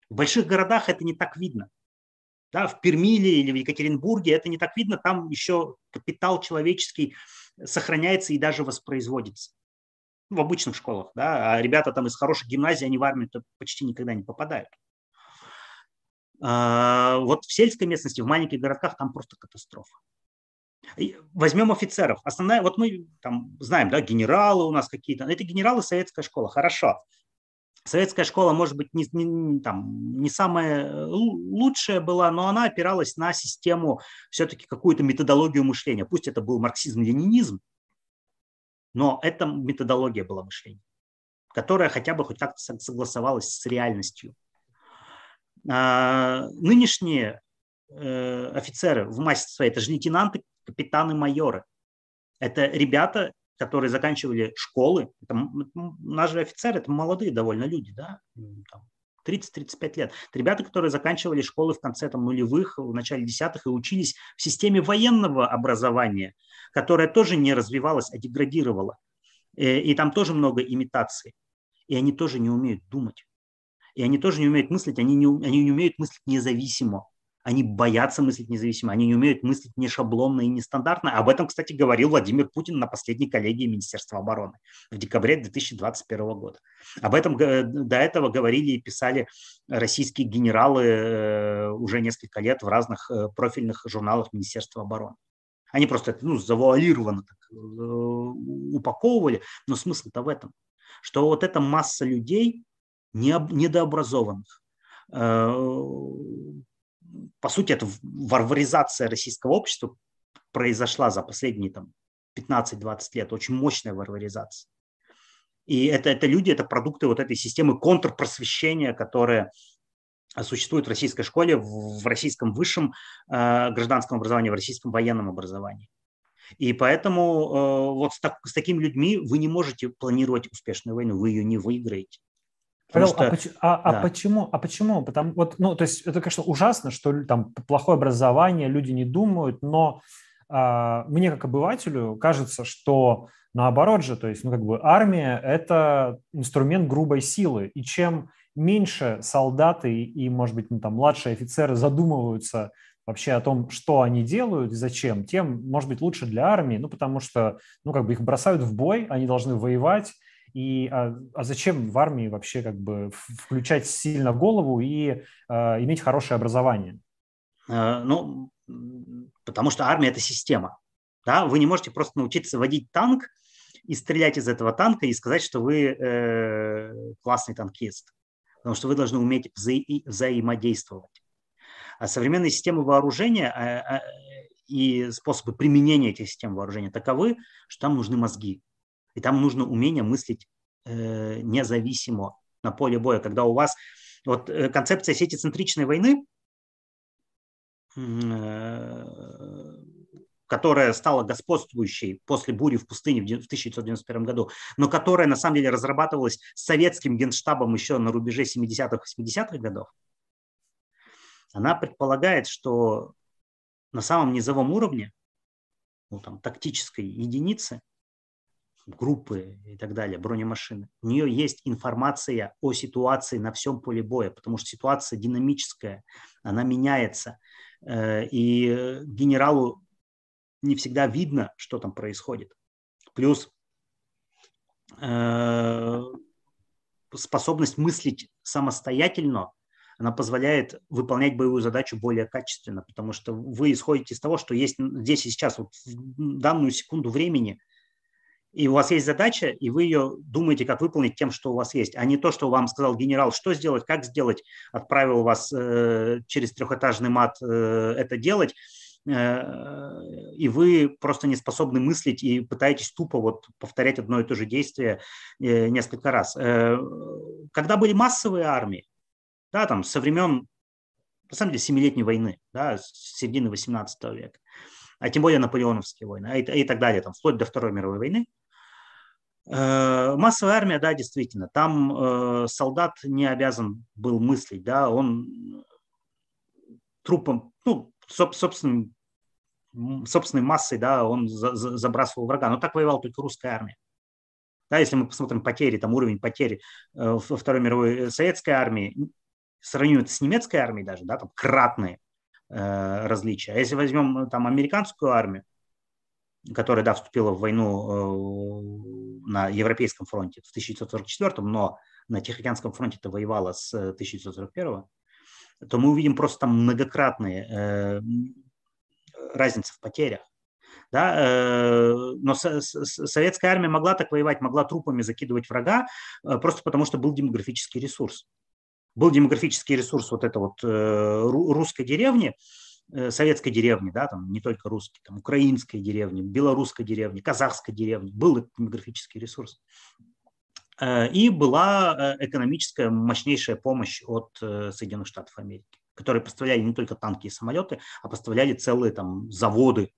В больших городах это не так видно. Да, в Перми или в Екатеринбурге это не так видно. Там еще капитал человеческий сохраняется и даже воспроизводится. В обычных школах, да, а ребята там из хороших гимназий, они в армию почти никогда не попадают. А, вот в сельской местности, в маленьких городках там просто катастрофа. Возьмем офицеров. Основная, вот мы там знаем, да, генералы у нас какие-то. Это генералы советская школа, хорошо. Советская школа, может быть, не, не, там, не самая лучшая была, но она опиралась на систему, все-таки какую-то методологию мышления. Пусть это был марксизм-ленинизм, но это методология была мышления, которая хотя бы хоть как-то согласовалась с реальностью. А, нынешние э, офицеры в массе своей, это же лейтенанты, капитаны, майоры. Это ребята, которые заканчивали школы. Это, наши офицеры – это молодые довольно люди, да, 30-35 лет. Это ребята, которые заканчивали школы в конце там, нулевых, в начале десятых и учились в системе военного образования, которая тоже не развивалась, а деградировала. И, э, и там тоже много имитаций. И они тоже не умеют думать. И они тоже не умеют мыслить, они не, они не умеют мыслить независимо. Они боятся мыслить независимо, они не умеют мыслить не шаблонно и нестандартно. Об этом, кстати, говорил Владимир Путин на последней коллегии Министерства обороны в декабре 2021 года. Об этом до этого говорили и писали российские генералы э, уже несколько лет в разных э, профильных журналах Министерства обороны. Они просто это ну, завуалированно так, э, упаковывали, но смысл-то в этом, что вот эта масса людей недообразованных, по сути, это варваризация российского общества произошла за последние там, 15-20 лет, очень мощная варваризация. И это, это люди, это продукты вот этой системы контрпросвещения, которая существует в российской школе, в, в российском высшем э, гражданском образовании, в российском военном образовании. И поэтому э, вот с, так, с такими людьми вы не можете планировать успешную войну, вы ее не выиграете. Павел, что, а, поч- а, а да. а почему? А почему? Потому вот, ну, то есть это, конечно, ужасно, что там плохое образование, люди не думают, но а, мне как обывателю кажется, что наоборот же, то есть, ну, как бы армия – это инструмент грубой силы, и чем меньше солдаты и, может быть, ну, там, младшие офицеры задумываются вообще о том, что они делают и зачем, тем, может быть, лучше для армии, ну, потому что, ну, как бы их бросают в бой, они должны воевать, и а, а зачем в армии вообще как бы включать сильно голову и а, иметь хорошее образование? А, ну, потому что армия – это система. Да? Вы не можете просто научиться водить танк и стрелять из этого танка и сказать, что вы э, классный танкист. Потому что вы должны уметь вза- взаимодействовать. А современные системы вооружения а, а, и способы применения этих систем вооружения таковы, что там нужны мозги. И там нужно умение мыслить э, независимо на поле боя, когда у вас вот э, концепция сетицентричной войны, э, которая стала господствующей после бури в пустыне в 1991 году, но которая на самом деле разрабатывалась советским генштабом еще на рубеже 70-х, 80-х годов, она предполагает, что на самом низовом уровне, ну, там, тактической единицы, группы и так далее, бронемашины, у нее есть информация о ситуации на всем поле боя, потому что ситуация динамическая, она меняется, э, и генералу не всегда видно, что там происходит. Плюс э, способность мыслить самостоятельно, она позволяет выполнять боевую задачу более качественно, потому что вы исходите из того, что есть здесь и сейчас, вот в данную секунду времени – и у вас есть задача, и вы ее думаете, как выполнить тем, что у вас есть, а не то, что вам сказал генерал, что сделать, как сделать, отправил вас э, через трехэтажный мат э, это делать, э, и вы просто не способны мыслить и пытаетесь тупо вот повторять одно и то же действие э, несколько раз. Э, когда были массовые армии, да, там со времен, на самом деле, Семилетней войны, да, с середины 18 века, а тем более наполеоновские войны, и, и так далее, там, вплоть до Второй мировой войны, массовая армия, да, действительно, там э, солдат не обязан был мыслить, да, он трупом, ну, собственным, собственной массой, да, он за, за, забрасывал врага. Но так воевала только русская армия. Да, если мы посмотрим потери, там уровень потерь э, во Второй мировой э, советской армии, сравним это с немецкой армией даже, да, там кратные э, различия. А если возьмем э, там американскую армию, которая, да, вступила в войну э, на Европейском фронте в 1944, но на Тихоокеанском фронте это воевала с 1941, то мы увидим просто там многократные э, разницы в потерях. Да, э, но советская армия могла так воевать, могла трупами закидывать врага, э, просто потому что был демографический ресурс. Был демографический ресурс вот этой вот э, русской деревни, советской деревни, да, там не только русской, там украинской деревни, белорусской деревни, казахской деревни, был этот демографический ресурс. И была экономическая мощнейшая помощь от Соединенных Штатов Америки, которые поставляли не только танки и самолеты, а поставляли целые там заводы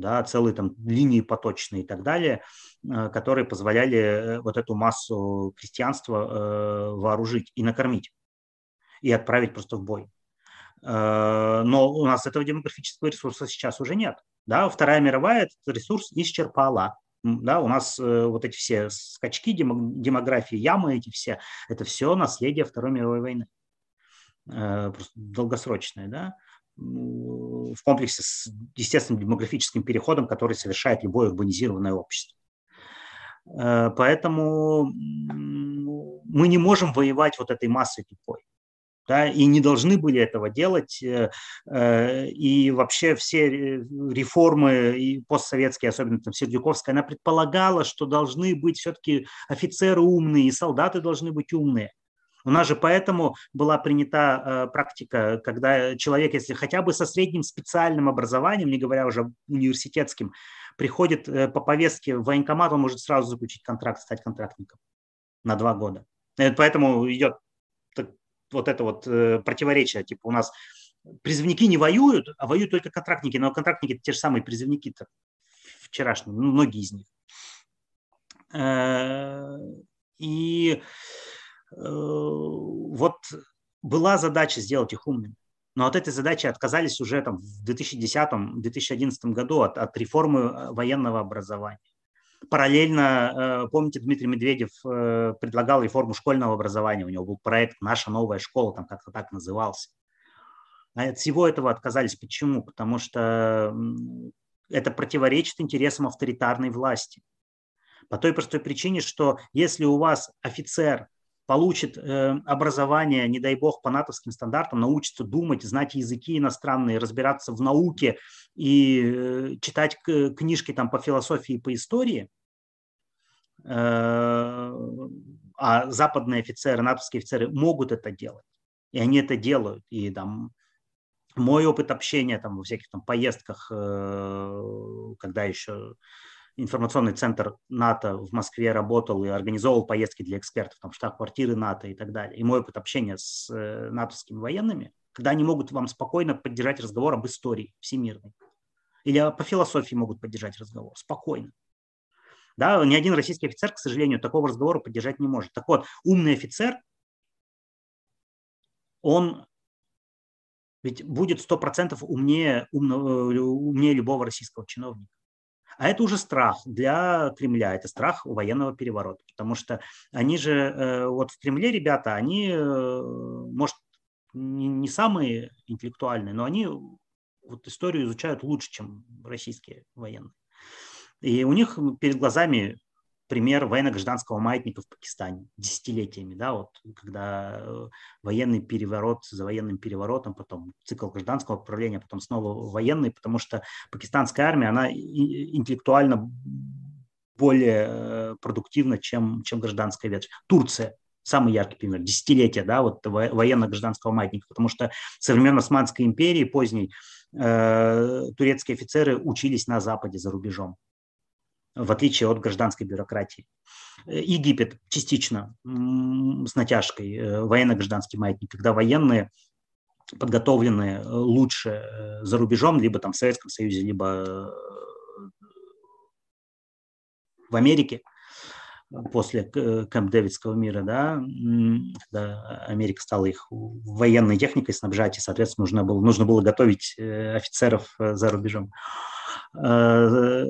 да, целые там линии поточные и так далее, э, которые позволяли э, вот эту массу крестьянства э, вооружить и накормить, и отправить просто в бой. Но у нас этого демографического ресурса сейчас уже нет. Да? Вторая мировая этот ресурс исчерпала. Да, у нас вот эти все скачки демографии, ямы эти все, это все наследие Второй мировой войны. Просто долгосрочное. Да? в комплексе с естественным демографическим переходом, который совершает любое урбанизированное общество. Э, поэтому мы не можем воевать вот этой массой тупой. Да, и не должны были этого делать. Э, э, и вообще все реформы и постсоветские, особенно там Сердюковская, она предполагала, что должны быть все-таки офицеры умные, и солдаты должны быть умные. У нас же поэтому была принята э, практика, когда человек, если хотя бы со средним специальным образованием, не говоря уже университетским, приходит э, по повестке в военкомат, он может сразу заключить контракт, стать контрактником на два года. И поэтому идет вот это вот э, противоречие. Типа у нас призывники не воюют, а воюют только контрактники. Но контрактники те же самые призывники-то вчерашние, ну, многие из них. Э, и Э, вот была задача сделать их умными. Но от этой задачи отказались уже там, в 2010-2011 году от, от реформы э, военного образования. Параллельно, э, помните, Дмитрий Медведев предлагал реформу школьного образования. У него был проект «Наша новая школа», там как-то так назывался. А от всего этого отказались. Почему? Потому что это противоречит интересам авторитарной власти. По той простой причине, что если у вас офицер получит э, образование, не дай бог, по натовским стандартам, научится думать, знать языки иностранные, разбираться в науке и э, читать книжки там по философии и по истории, э, а западные офицеры, натовские офицеры могут это делать, и они это делают, и там мой опыт общения там во всяких там поездках, когда еще информационный центр НАТО в Москве работал и организовывал поездки для экспертов, там штаб-квартиры НАТО и так далее. И мой опыт общения с э, натовскими военными, когда они могут вам спокойно поддержать разговор об истории всемирной. Или по философии могут поддержать разговор спокойно. Да, ни один российский офицер, к сожалению, такого разговора поддержать не может. Так вот, умный офицер, он ведь будет 100% умнее, умного, умнее любого российского чиновника. А это уже страх для Кремля, это страх военного переворота, потому что они же, э, вот в Кремле ребята, они, э, может, не самые интеллектуальные, но они вот историю изучают лучше, чем российские военные. И у них перед глазами пример военно-гражданского маятника в Пакистане десятилетиями, да, вот когда э, военный переворот за военным переворотом, потом цикл гражданского управления, потом снова военный, потому что пакистанская армия, она интеллектуально более э, продуктивна, чем, чем гражданская ветвь. Турция самый яркий пример, десятилетия, да, вот военно-гражданского маятника, потому что со времен Османской империи поздней э, турецкие офицеры учились на Западе за рубежом в отличие от гражданской бюрократии. Египет частично с натяжкой, э, военно-гражданский маятник, когда военные подготовленные лучше э, за рубежом, либо там в Советском Союзе, либо э, в Америке после Кэмп Дэвидского мира, да, когда Америка стала их военной техникой снабжать, и, соответственно, нужно было, нужно было готовить офицеров за рубежом. Э,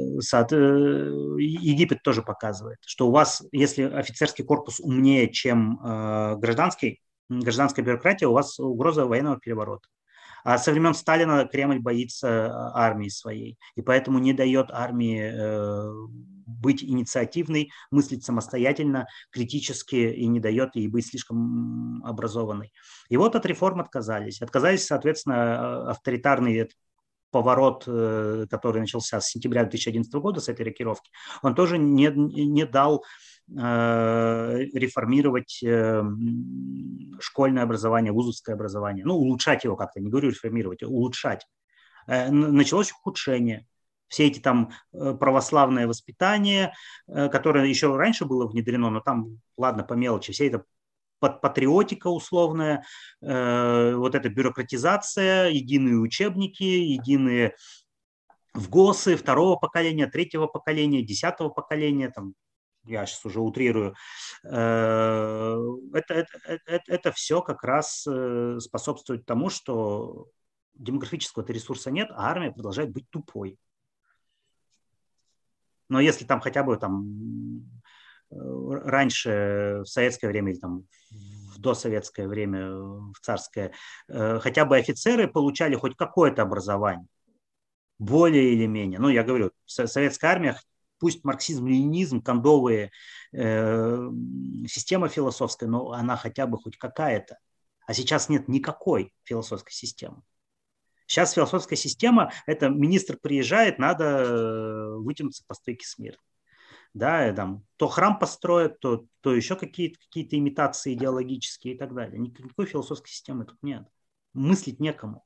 Египет тоже показывает, что у вас, если офицерский корпус умнее, чем э, гражданский, гражданская бюрократия, у вас угроза военного переворота. А со времен Сталина Кремль боится э, армии своей, и поэтому не дает армии быть инициативной, мыслить самостоятельно, критически, и не дает ей быть слишком образованной. И вот от реформ отказались. Отказались, соответственно, авторитарные поворот, который начался с сентября 2011 года, с этой рокировки, он тоже не, не дал реформировать школьное образование, вузовское образование, ну, улучшать его как-то, не говорю реформировать, а улучшать. Началось ухудшение все эти там э, православное воспитание, э, которое еще раньше было внедрено, но там, ладно, по мелочи, все это патриотика условная, э, вот эта бюрократизация, единые учебники, единые в ГОСы второго поколения, третьего поколения, десятого поколения, там, я сейчас уже утрирую, это, это, это, это все как раз способствует тому, что демографического ресурса нет, а армия продолжает быть тупой. Но если там хотя бы там э, раньше, в советское время или там в досоветское время, в царское, э, хотя бы офицеры получали хоть какое-то образование, более или менее. Ну, я говорю, советская армия, пусть марксизм-ленинизм, кондовые, э, система философская, но она хотя бы хоть какая-то. А сейчас нет никакой философской системы. Сейчас философская система – это министр приезжает, надо э, вытянуться по стойке смерти. Да, там, то храм построят, то, то еще какие-то какие имитации идеологические и так далее. Никакой философской системы тут нет. Мыслить некому.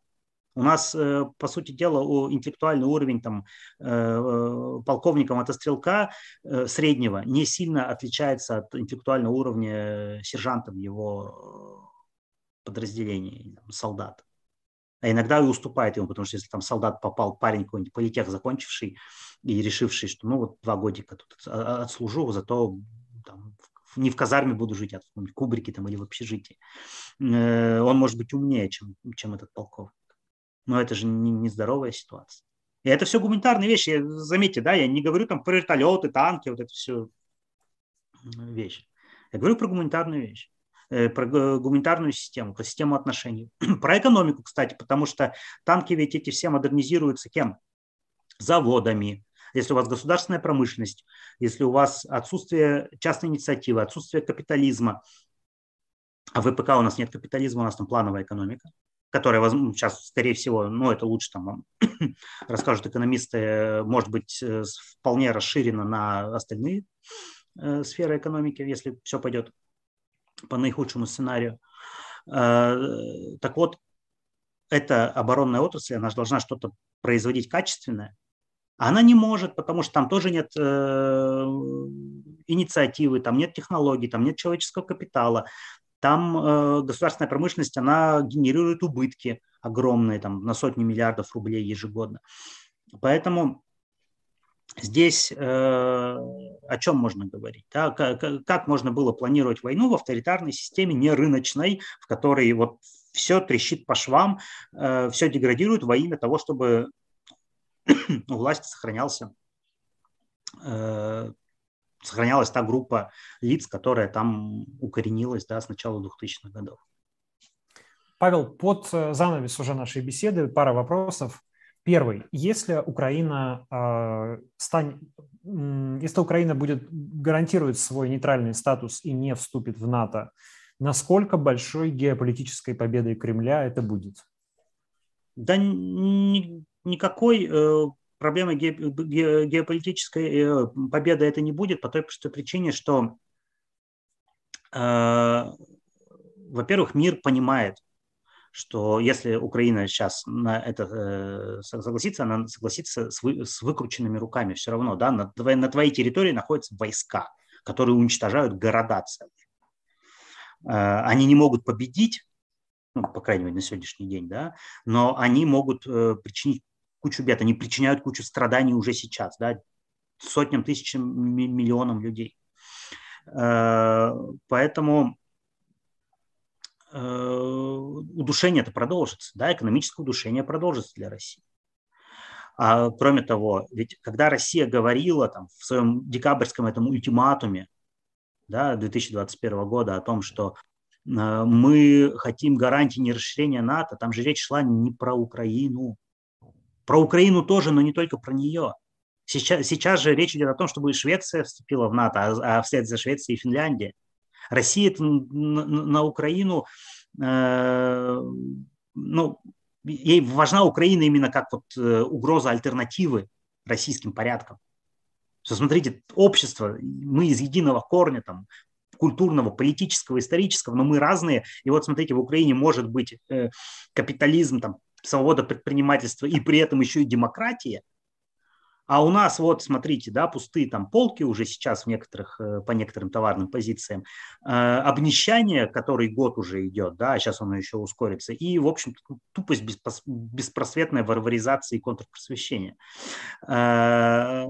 У нас, э, по сути дела, интеллектуальный уровень там, э, полковника мотострелка среднего не сильно отличается от интеллектуального уровня сержанта в его подразделении, солдат а иногда и уступает ему, потому что если там солдат попал, парень какой-нибудь политех закончивший и решивший, что ну вот два годика тут отслужу, зато там, не в казарме буду жить, а в кубрике там или в общежитии. Э, он может быть умнее, чем, чем этот полковник. Но это же нездоровая не ситуация. И это все гуманитарные вещи. Заметьте, да, я не говорю там про вертолеты, танки, вот это все вещи. Я говорю про гуманитарную вещь. Э, про гуманитарную систему, про систему отношений. про экономику, кстати, потому что танки ведь эти все модернизируются кем? Заводами. Если у вас государственная промышленность, если у вас отсутствие частной инициативы, отсутствие капитализма, а в ВПК у нас нет капитализма, у нас там плановая экономика, которая сейчас, скорее всего, ну, это лучше там расскажут экономисты, может быть, э, вполне расширена на остальные э, сферы экономики, если все пойдет по наихудшему сценарию. Э, так вот, эта оборонная отрасль, она же должна что-то производить качественное, она не может, потому что там тоже нет э, инициативы, там нет технологий, там нет человеческого капитала, там э, государственная промышленность, она генерирует убытки огромные, там, на сотни миллиардов рублей ежегодно. Поэтому Здесь э, о чем можно говорить? Да? Как, как можно было планировать войну в авторитарной системе, не рыночной, в которой вот все трещит по швам, э, все деградирует во имя того, чтобы у власти сохранялся, э, сохранялась та группа лиц, которая там укоренилась да, с начала 2000-х годов. Павел, под э, занавес уже нашей беседы пара вопросов. Первый. Если Украина, э, стань, если Украина будет гарантировать свой нейтральный статус и не вступит в НАТО, насколько большой геополитической победой Кремля это будет? Да ни, никакой э, проблемы ге, ге, геополитической э, победы это не будет по той простой причине, что, э, во-первых, мир понимает, что если Украина сейчас на это э, согласится, она согласится с, вы, с выкрученными руками все равно. Да? На, твоей, на твоей территории находятся войска, которые уничтожают города целые. Э, они не могут победить, ну, по крайней мере, на сегодняшний день, да, но они могут э, причинить кучу бед, они причиняют кучу страданий уже сейчас, да, сотням, тысячам, миллионам людей. Поэтому удушение это продолжится, да, экономическое удушение продолжится для России. А кроме того, ведь когда Россия говорила там, в своем декабрьском этом ультиматуме да, 2021 года о том, что э, мы хотим гарантии нерасширения НАТО, там же речь шла не про Украину. Про Украину тоже, но не только про нее. Сейчас, сейчас же речь идет о том, чтобы Швеция вступила в НАТО, а, а вслед за Швецией и Финляндия. Россия на, Украину, э, ну, ей важна Украина именно как вот э, угроза альтернативы российским порядкам. Что, смотрите, общество, мы из единого корня, там, культурного, политического, исторического, но мы разные. И вот смотрите, в Украине может быть э, капитализм, там, свобода предпринимательства и при этом еще и демократия – а у нас вот, смотрите, да, пустые там полки уже сейчас в некоторых, э, по некоторым товарным позициям, э, обнищание, который год уже идет, да, а сейчас оно еще ускорится, и, в общем, тупость беспросветная варваризация и контрпросвещение. Э,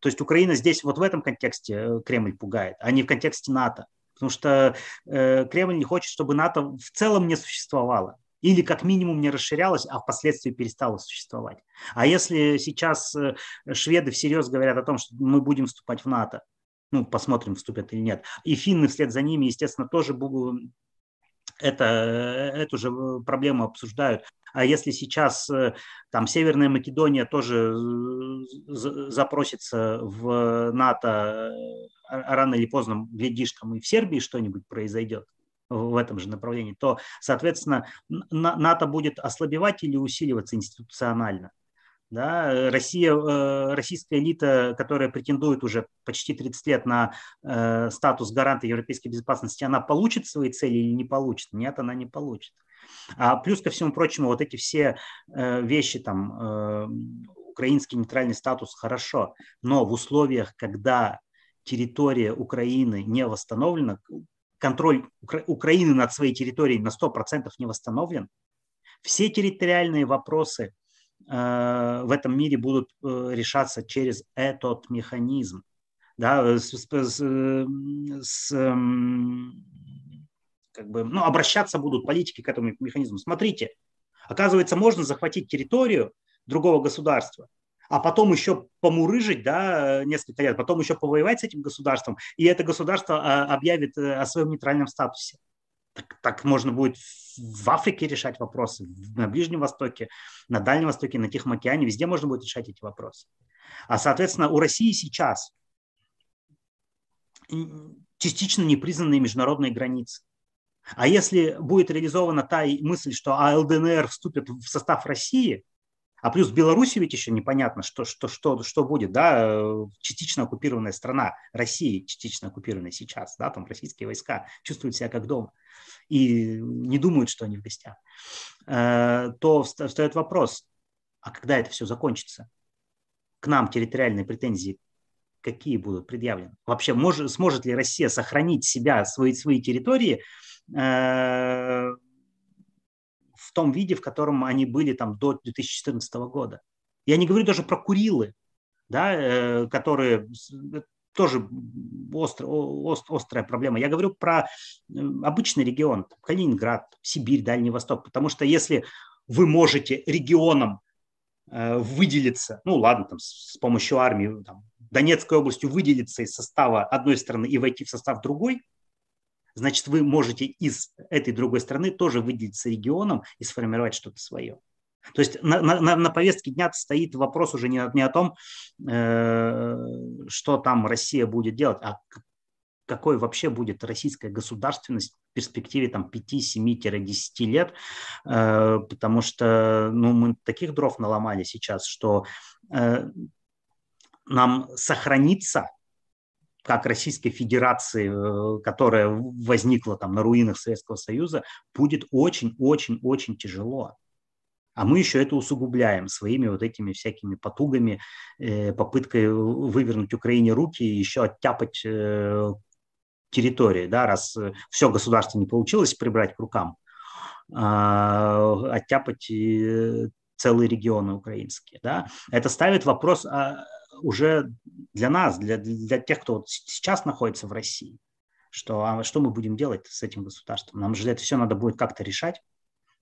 то есть Украина здесь вот в этом контексте Кремль пугает, а не в контексте НАТО. Потому что Кремль не хочет, чтобы НАТО в целом не существовало или как минимум не расширялась, а впоследствии перестала существовать. А если сейчас э, шведы всерьез говорят о том, что мы будем вступать в НАТО, ну, посмотрим, вступят или нет, и финны вслед за ними, естественно, тоже это, эту же э, проблему обсуждают. А если сейчас э, там Северная Македония тоже запросится в НАТО, рано или поздно, глядишь, там и в Сербии что-нибудь произойдет, в этом же направлении, то, соответственно, НАТО будет ослабевать или усиливаться институционально. Да, Россия, э, российская элита, которая претендует уже почти 30 лет на э, статус гаранта европейской безопасности, она получит свои цели или не получит? Нет, она не получит. А плюс ко всему прочему, вот эти все э, вещи, там, украинский нейтральный статус, хорошо, но в условиях, когда территория Украины не восстановлена, контроль Украины над своей территорией на 100% не восстановлен, все территориальные вопросы э, в этом мире будут э, решаться через этот механизм. Да, с, с, с, эм, как бы, ну, обращаться будут политики к этому механизму. Смотрите, оказывается, можно захватить территорию другого государства, а потом еще помурыжить, да, несколько лет, потом еще повоевать с этим государством, и это государство а, объявит э, о своем нейтральном статусе. Так, так можно будет в Африке решать вопросы, на Ближнем Востоке, на Дальнем Востоке, на Тихом океане, везде можно будет решать эти вопросы. А, соответственно, у России сейчас частично непризнанные международные границы. А если будет реализована та мысль, что ЛДНР вступит в состав России – а плюс в Беларуси ведь еще непонятно, что, что, что, что будет, да, частично оккупированная страна, Россия частично оккупированная сейчас, да, там российские войска чувствуют себя как дома и не думают, что они в гостях, э, то встает вопрос, а когда это все закончится? К нам территориальные претензии какие будут предъявлены? Вообще, может, сможет ли Россия сохранить себя, свои, свои территории э, в том виде, в котором они были там до 2014 года. Я не говорю даже про Курилы, да, э, которые э, тоже остро, ост, острая проблема. Я говорю про э, обычный регион, Калининград, Сибирь, Дальний Восток, потому что если вы можете регионом выделиться, ну ладно, там, с помощью армии, там, Донецкой областью выделиться из состава одной страны и войти в состав другой, значит, вы можете из этой другой страны тоже выделиться регионом и сформировать что-то свое. То есть на, на, на повестке дня стоит вопрос уже не, не о том, э, что там Россия будет делать, а какой вообще будет российская государственность в перспективе там 5-7-10 лет, э, потому что ну, мы таких дров наломали сейчас, что э, нам сохраниться как Российской Федерации, э, которая возникла там на руинах Советского Союза, будет очень-очень-очень тяжело. А мы еще это усугубляем своими вот этими всякими потугами, э, попыткой вывернуть Украине руки и еще оттяпать э, территории, да, раз все государство не получилось прибрать к рукам, а, оттяпать целые регионы украинские. Да. Это ставит вопрос о, уже для нас, для, для тех, кто вот сейчас находится в России, что, а что мы будем делать с этим государством? Нам же это все надо будет как-то решать,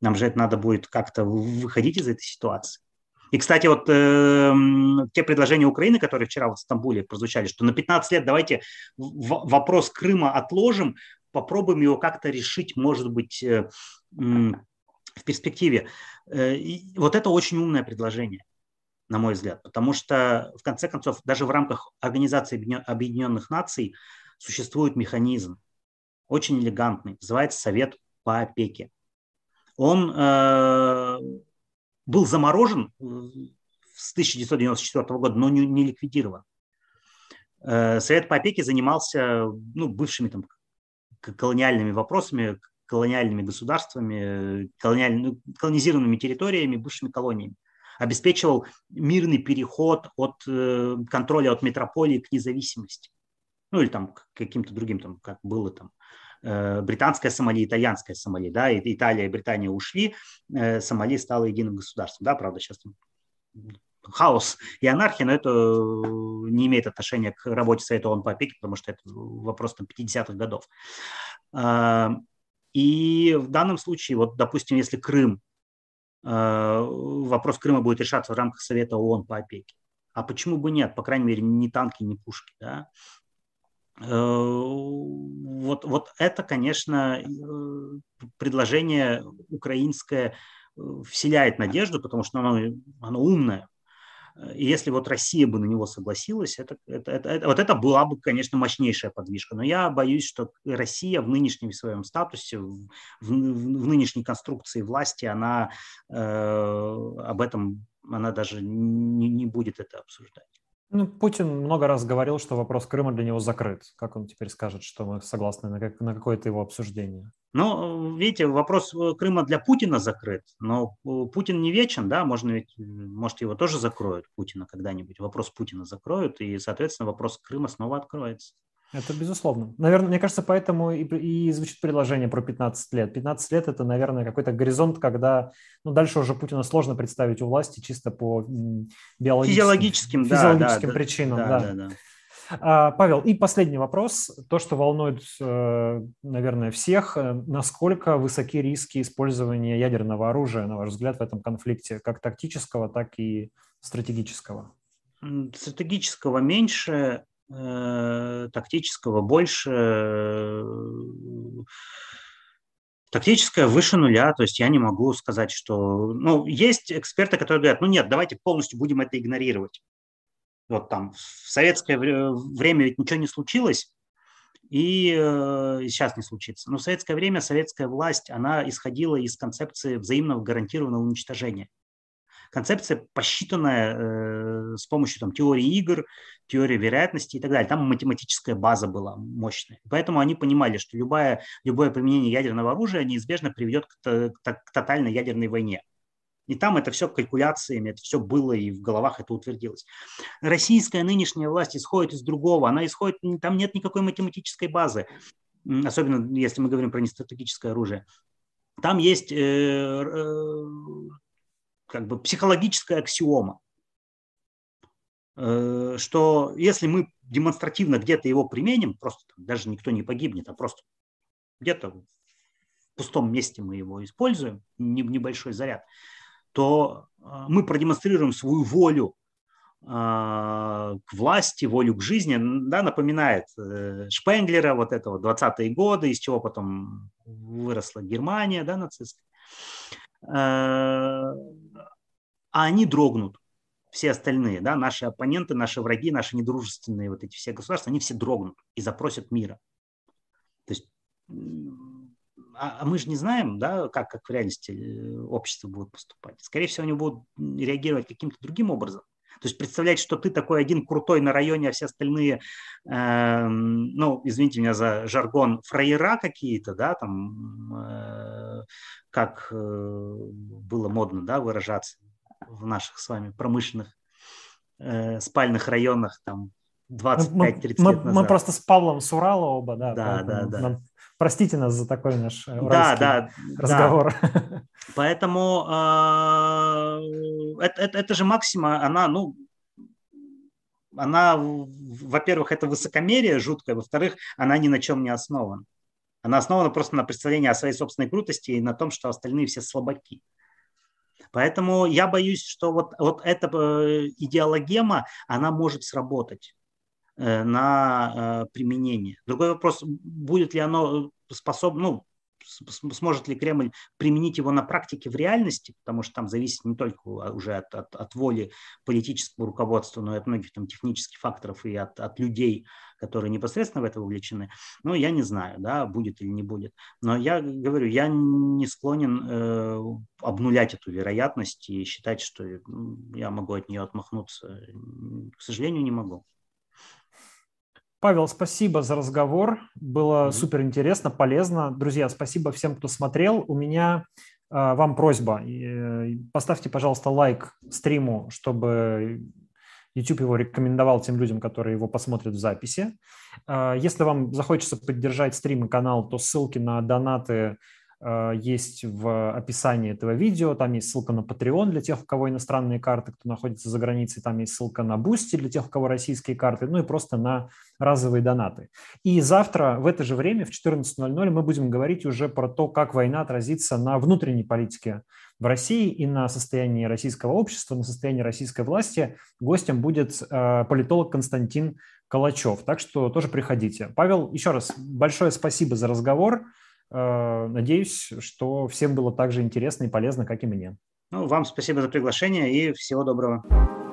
нам же это надо будет как-то выходить из этой ситуации. И, кстати, вот э, те предложения Украины, которые вчера вот в Стамбуле прозвучали, что на 15 лет давайте вопрос Крыма отложим, попробуем его как-то решить, может быть, э, э, в перспективе. Э, и вот это очень умное предложение на мой взгляд, потому что, в конце концов, даже в рамках Организации Объединенных Наций существует механизм, очень элегантный, называется Совет по опеке. он э, был заморожен с 1994 года, но не, не ликвидирован. Э, Совет по опеке занимался ну, бывшими там, колониальными вопросами, колониальными государствами, колониаль... Ну, колонизированными территориями, бывшими колониями. Обеспечивал мирный переход от э, контроля от метрополии к независимости. Ну или там к каким-то другим, там, как было там э, британская Сомали, итальянская Сомали, да, Италия и Британия ушли, Сомали стала единым государством, да, правда, сейчас хаос и анархия, но это не имеет отношения к работе Совета ООН по опеке, потому что это вопрос там, 50-х годов. А, и в данном случае, вот, допустим, если Крым, вопрос Крыма будет решаться в рамках Совета ООН по опеке, а почему бы нет? По крайней мере, ни танки, ни пушки. Да? Э, вот, вот это, конечно, э, предложение украинское э, вселяет надежду, потому что оно, оно умное. И если вот Россия бы на него согласилась, это, это, это, это, вот это была бы, конечно, мощнейшая подвижка. Но я боюсь, что Россия в нынешнем своем статусе, в, в, в нынешней конструкции власти, она э, об этом, она даже не, не будет это обсуждать. Ну, Путин много раз говорил, что вопрос Крыма для него закрыт. Как он теперь скажет, что мы согласны на, как, на какое-то его обсуждение? Ну, видите, вопрос э, Крыма для Путина закрыт, но э, Путин не вечен, да, можно ведь, может, его тоже закроют, Путина когда-нибудь. Вопрос Путина закроют, и, соответственно, вопрос Крыма снова откроется. Это безусловно. Наверное, мне кажется, поэтому и, и звучит предложение про 15 лет. 15 лет – это, наверное, какой-то горизонт, когда ну, дальше уже Путина сложно представить у власти чисто по биологическим, физиологическим, физиологическим да, причинам. Да, да. Да, да. А, Павел, и последний вопрос. То, что волнует, э, наверное, всех. Э, насколько высоки риски использования ядерного оружия, на ваш взгляд, в этом конфликте, как тактического, так и стратегического? Стратегического меньше, тактического больше. Э, тактическое выше нуля, то есть я не могу сказать, что... Ну, есть эксперты, которые говорят, ну нет, давайте полностью будем это игнорировать. Вот там в советское время ведь ничего не случилось, и э, сейчас не случится. Но в советское время советская власть, она исходила из концепции взаимного гарантированного уничтожения концепция, посчитанная э, с помощью там, теории игр, теории вероятности и так далее. Там математическая база была мощная. Поэтому они понимали, что любое, любое применение ядерного оружия неизбежно приведет к, к, к тотальной ядерной войне. И там это все калькуляциями, это все было, и в головах это утвердилось. Российская нынешняя власть исходит из другого. Она исходит, там нет никакой математической базы, особенно если мы говорим про нестратегическое оружие. Там есть э, э, как бы психологическая аксиома, э, что если мы демонстративно где-то его применим, просто там, даже никто не погибнет, а просто где-то в пустом месте мы его используем, небольшой заряд, то э, мы продемонстрируем свою волю э, к власти, волю к жизни, да, напоминает Шпенглера, вот этого 20-е годы, из чего потом выросла Германия, да, нацистская. А они дрогнут, все остальные, да, наши оппоненты, наши враги, наши недружественные вот эти все государства, они все дрогнут и запросят мира. То есть, а, а мы же не знаем, да, как, как в реальности э, общество будет поступать. Скорее всего, они будут реагировать каким-то другим образом. То есть представлять, что ты такой один крутой на районе, а все остальные, э, ну, извините меня за жаргон, фраера какие-то, да, там, э, как э, было модно, да, выражаться в наших с вами промышленных э, спальных районах, там, 25-30 мы, лет назад. Мы просто с Павлом с Урала оба, да. Да, да, да. Нам, простите нас за такой наш э, да, да, разговор. Да. Поэтому э, это, это, это же максима, она, ну, она, во-первых, это высокомерие жуткое, во-вторых, она ни на чем не основана. Она основана просто на представлении о своей собственной крутости и на том, что остальные все слабаки. Поэтому я боюсь, что вот, вот эта э, идеологема, она может сработать э, на э, применение. Другой вопрос, будет ли оно способно, ну, сможет ли Кремль применить его на практике в реальности, потому что там зависит не только уже от, от, от воли политического руководства, но и от многих там технических факторов и от, от людей, которые непосредственно в это вовлечены. Ну, я не знаю, да, будет или не будет. Но я говорю, я не склонен э, обнулять эту вероятность и считать, что я могу от нее отмахнуться. К сожалению, не могу. Павел, спасибо за разговор. Было mm-hmm. супер интересно, полезно. Друзья, спасибо всем, кто смотрел. У меня э, вам просьба. Э, поставьте, пожалуйста, лайк стриму, чтобы YouTube его рекомендовал тем людям, которые его посмотрят в записи. Э, если вам захочется поддержать стрим и канал, то ссылки на донаты есть в описании этого видео. Там есть ссылка на Patreon для тех, у кого иностранные карты, кто находится за границей. Там есть ссылка на Boosty для тех, у кого российские карты. Ну и просто на разовые донаты. И завтра в это же время, в 14.00, мы будем говорить уже про то, как война отразится на внутренней политике в России и на состоянии российского общества, на состоянии российской власти. Гостем будет э, политолог Константин Калачев. Так что тоже приходите. Павел, еще раз большое спасибо за разговор. Э, надеюсь, что всем было так же интересно и полезно, как и мне. Ну, вам спасибо за приглашение и всего доброго.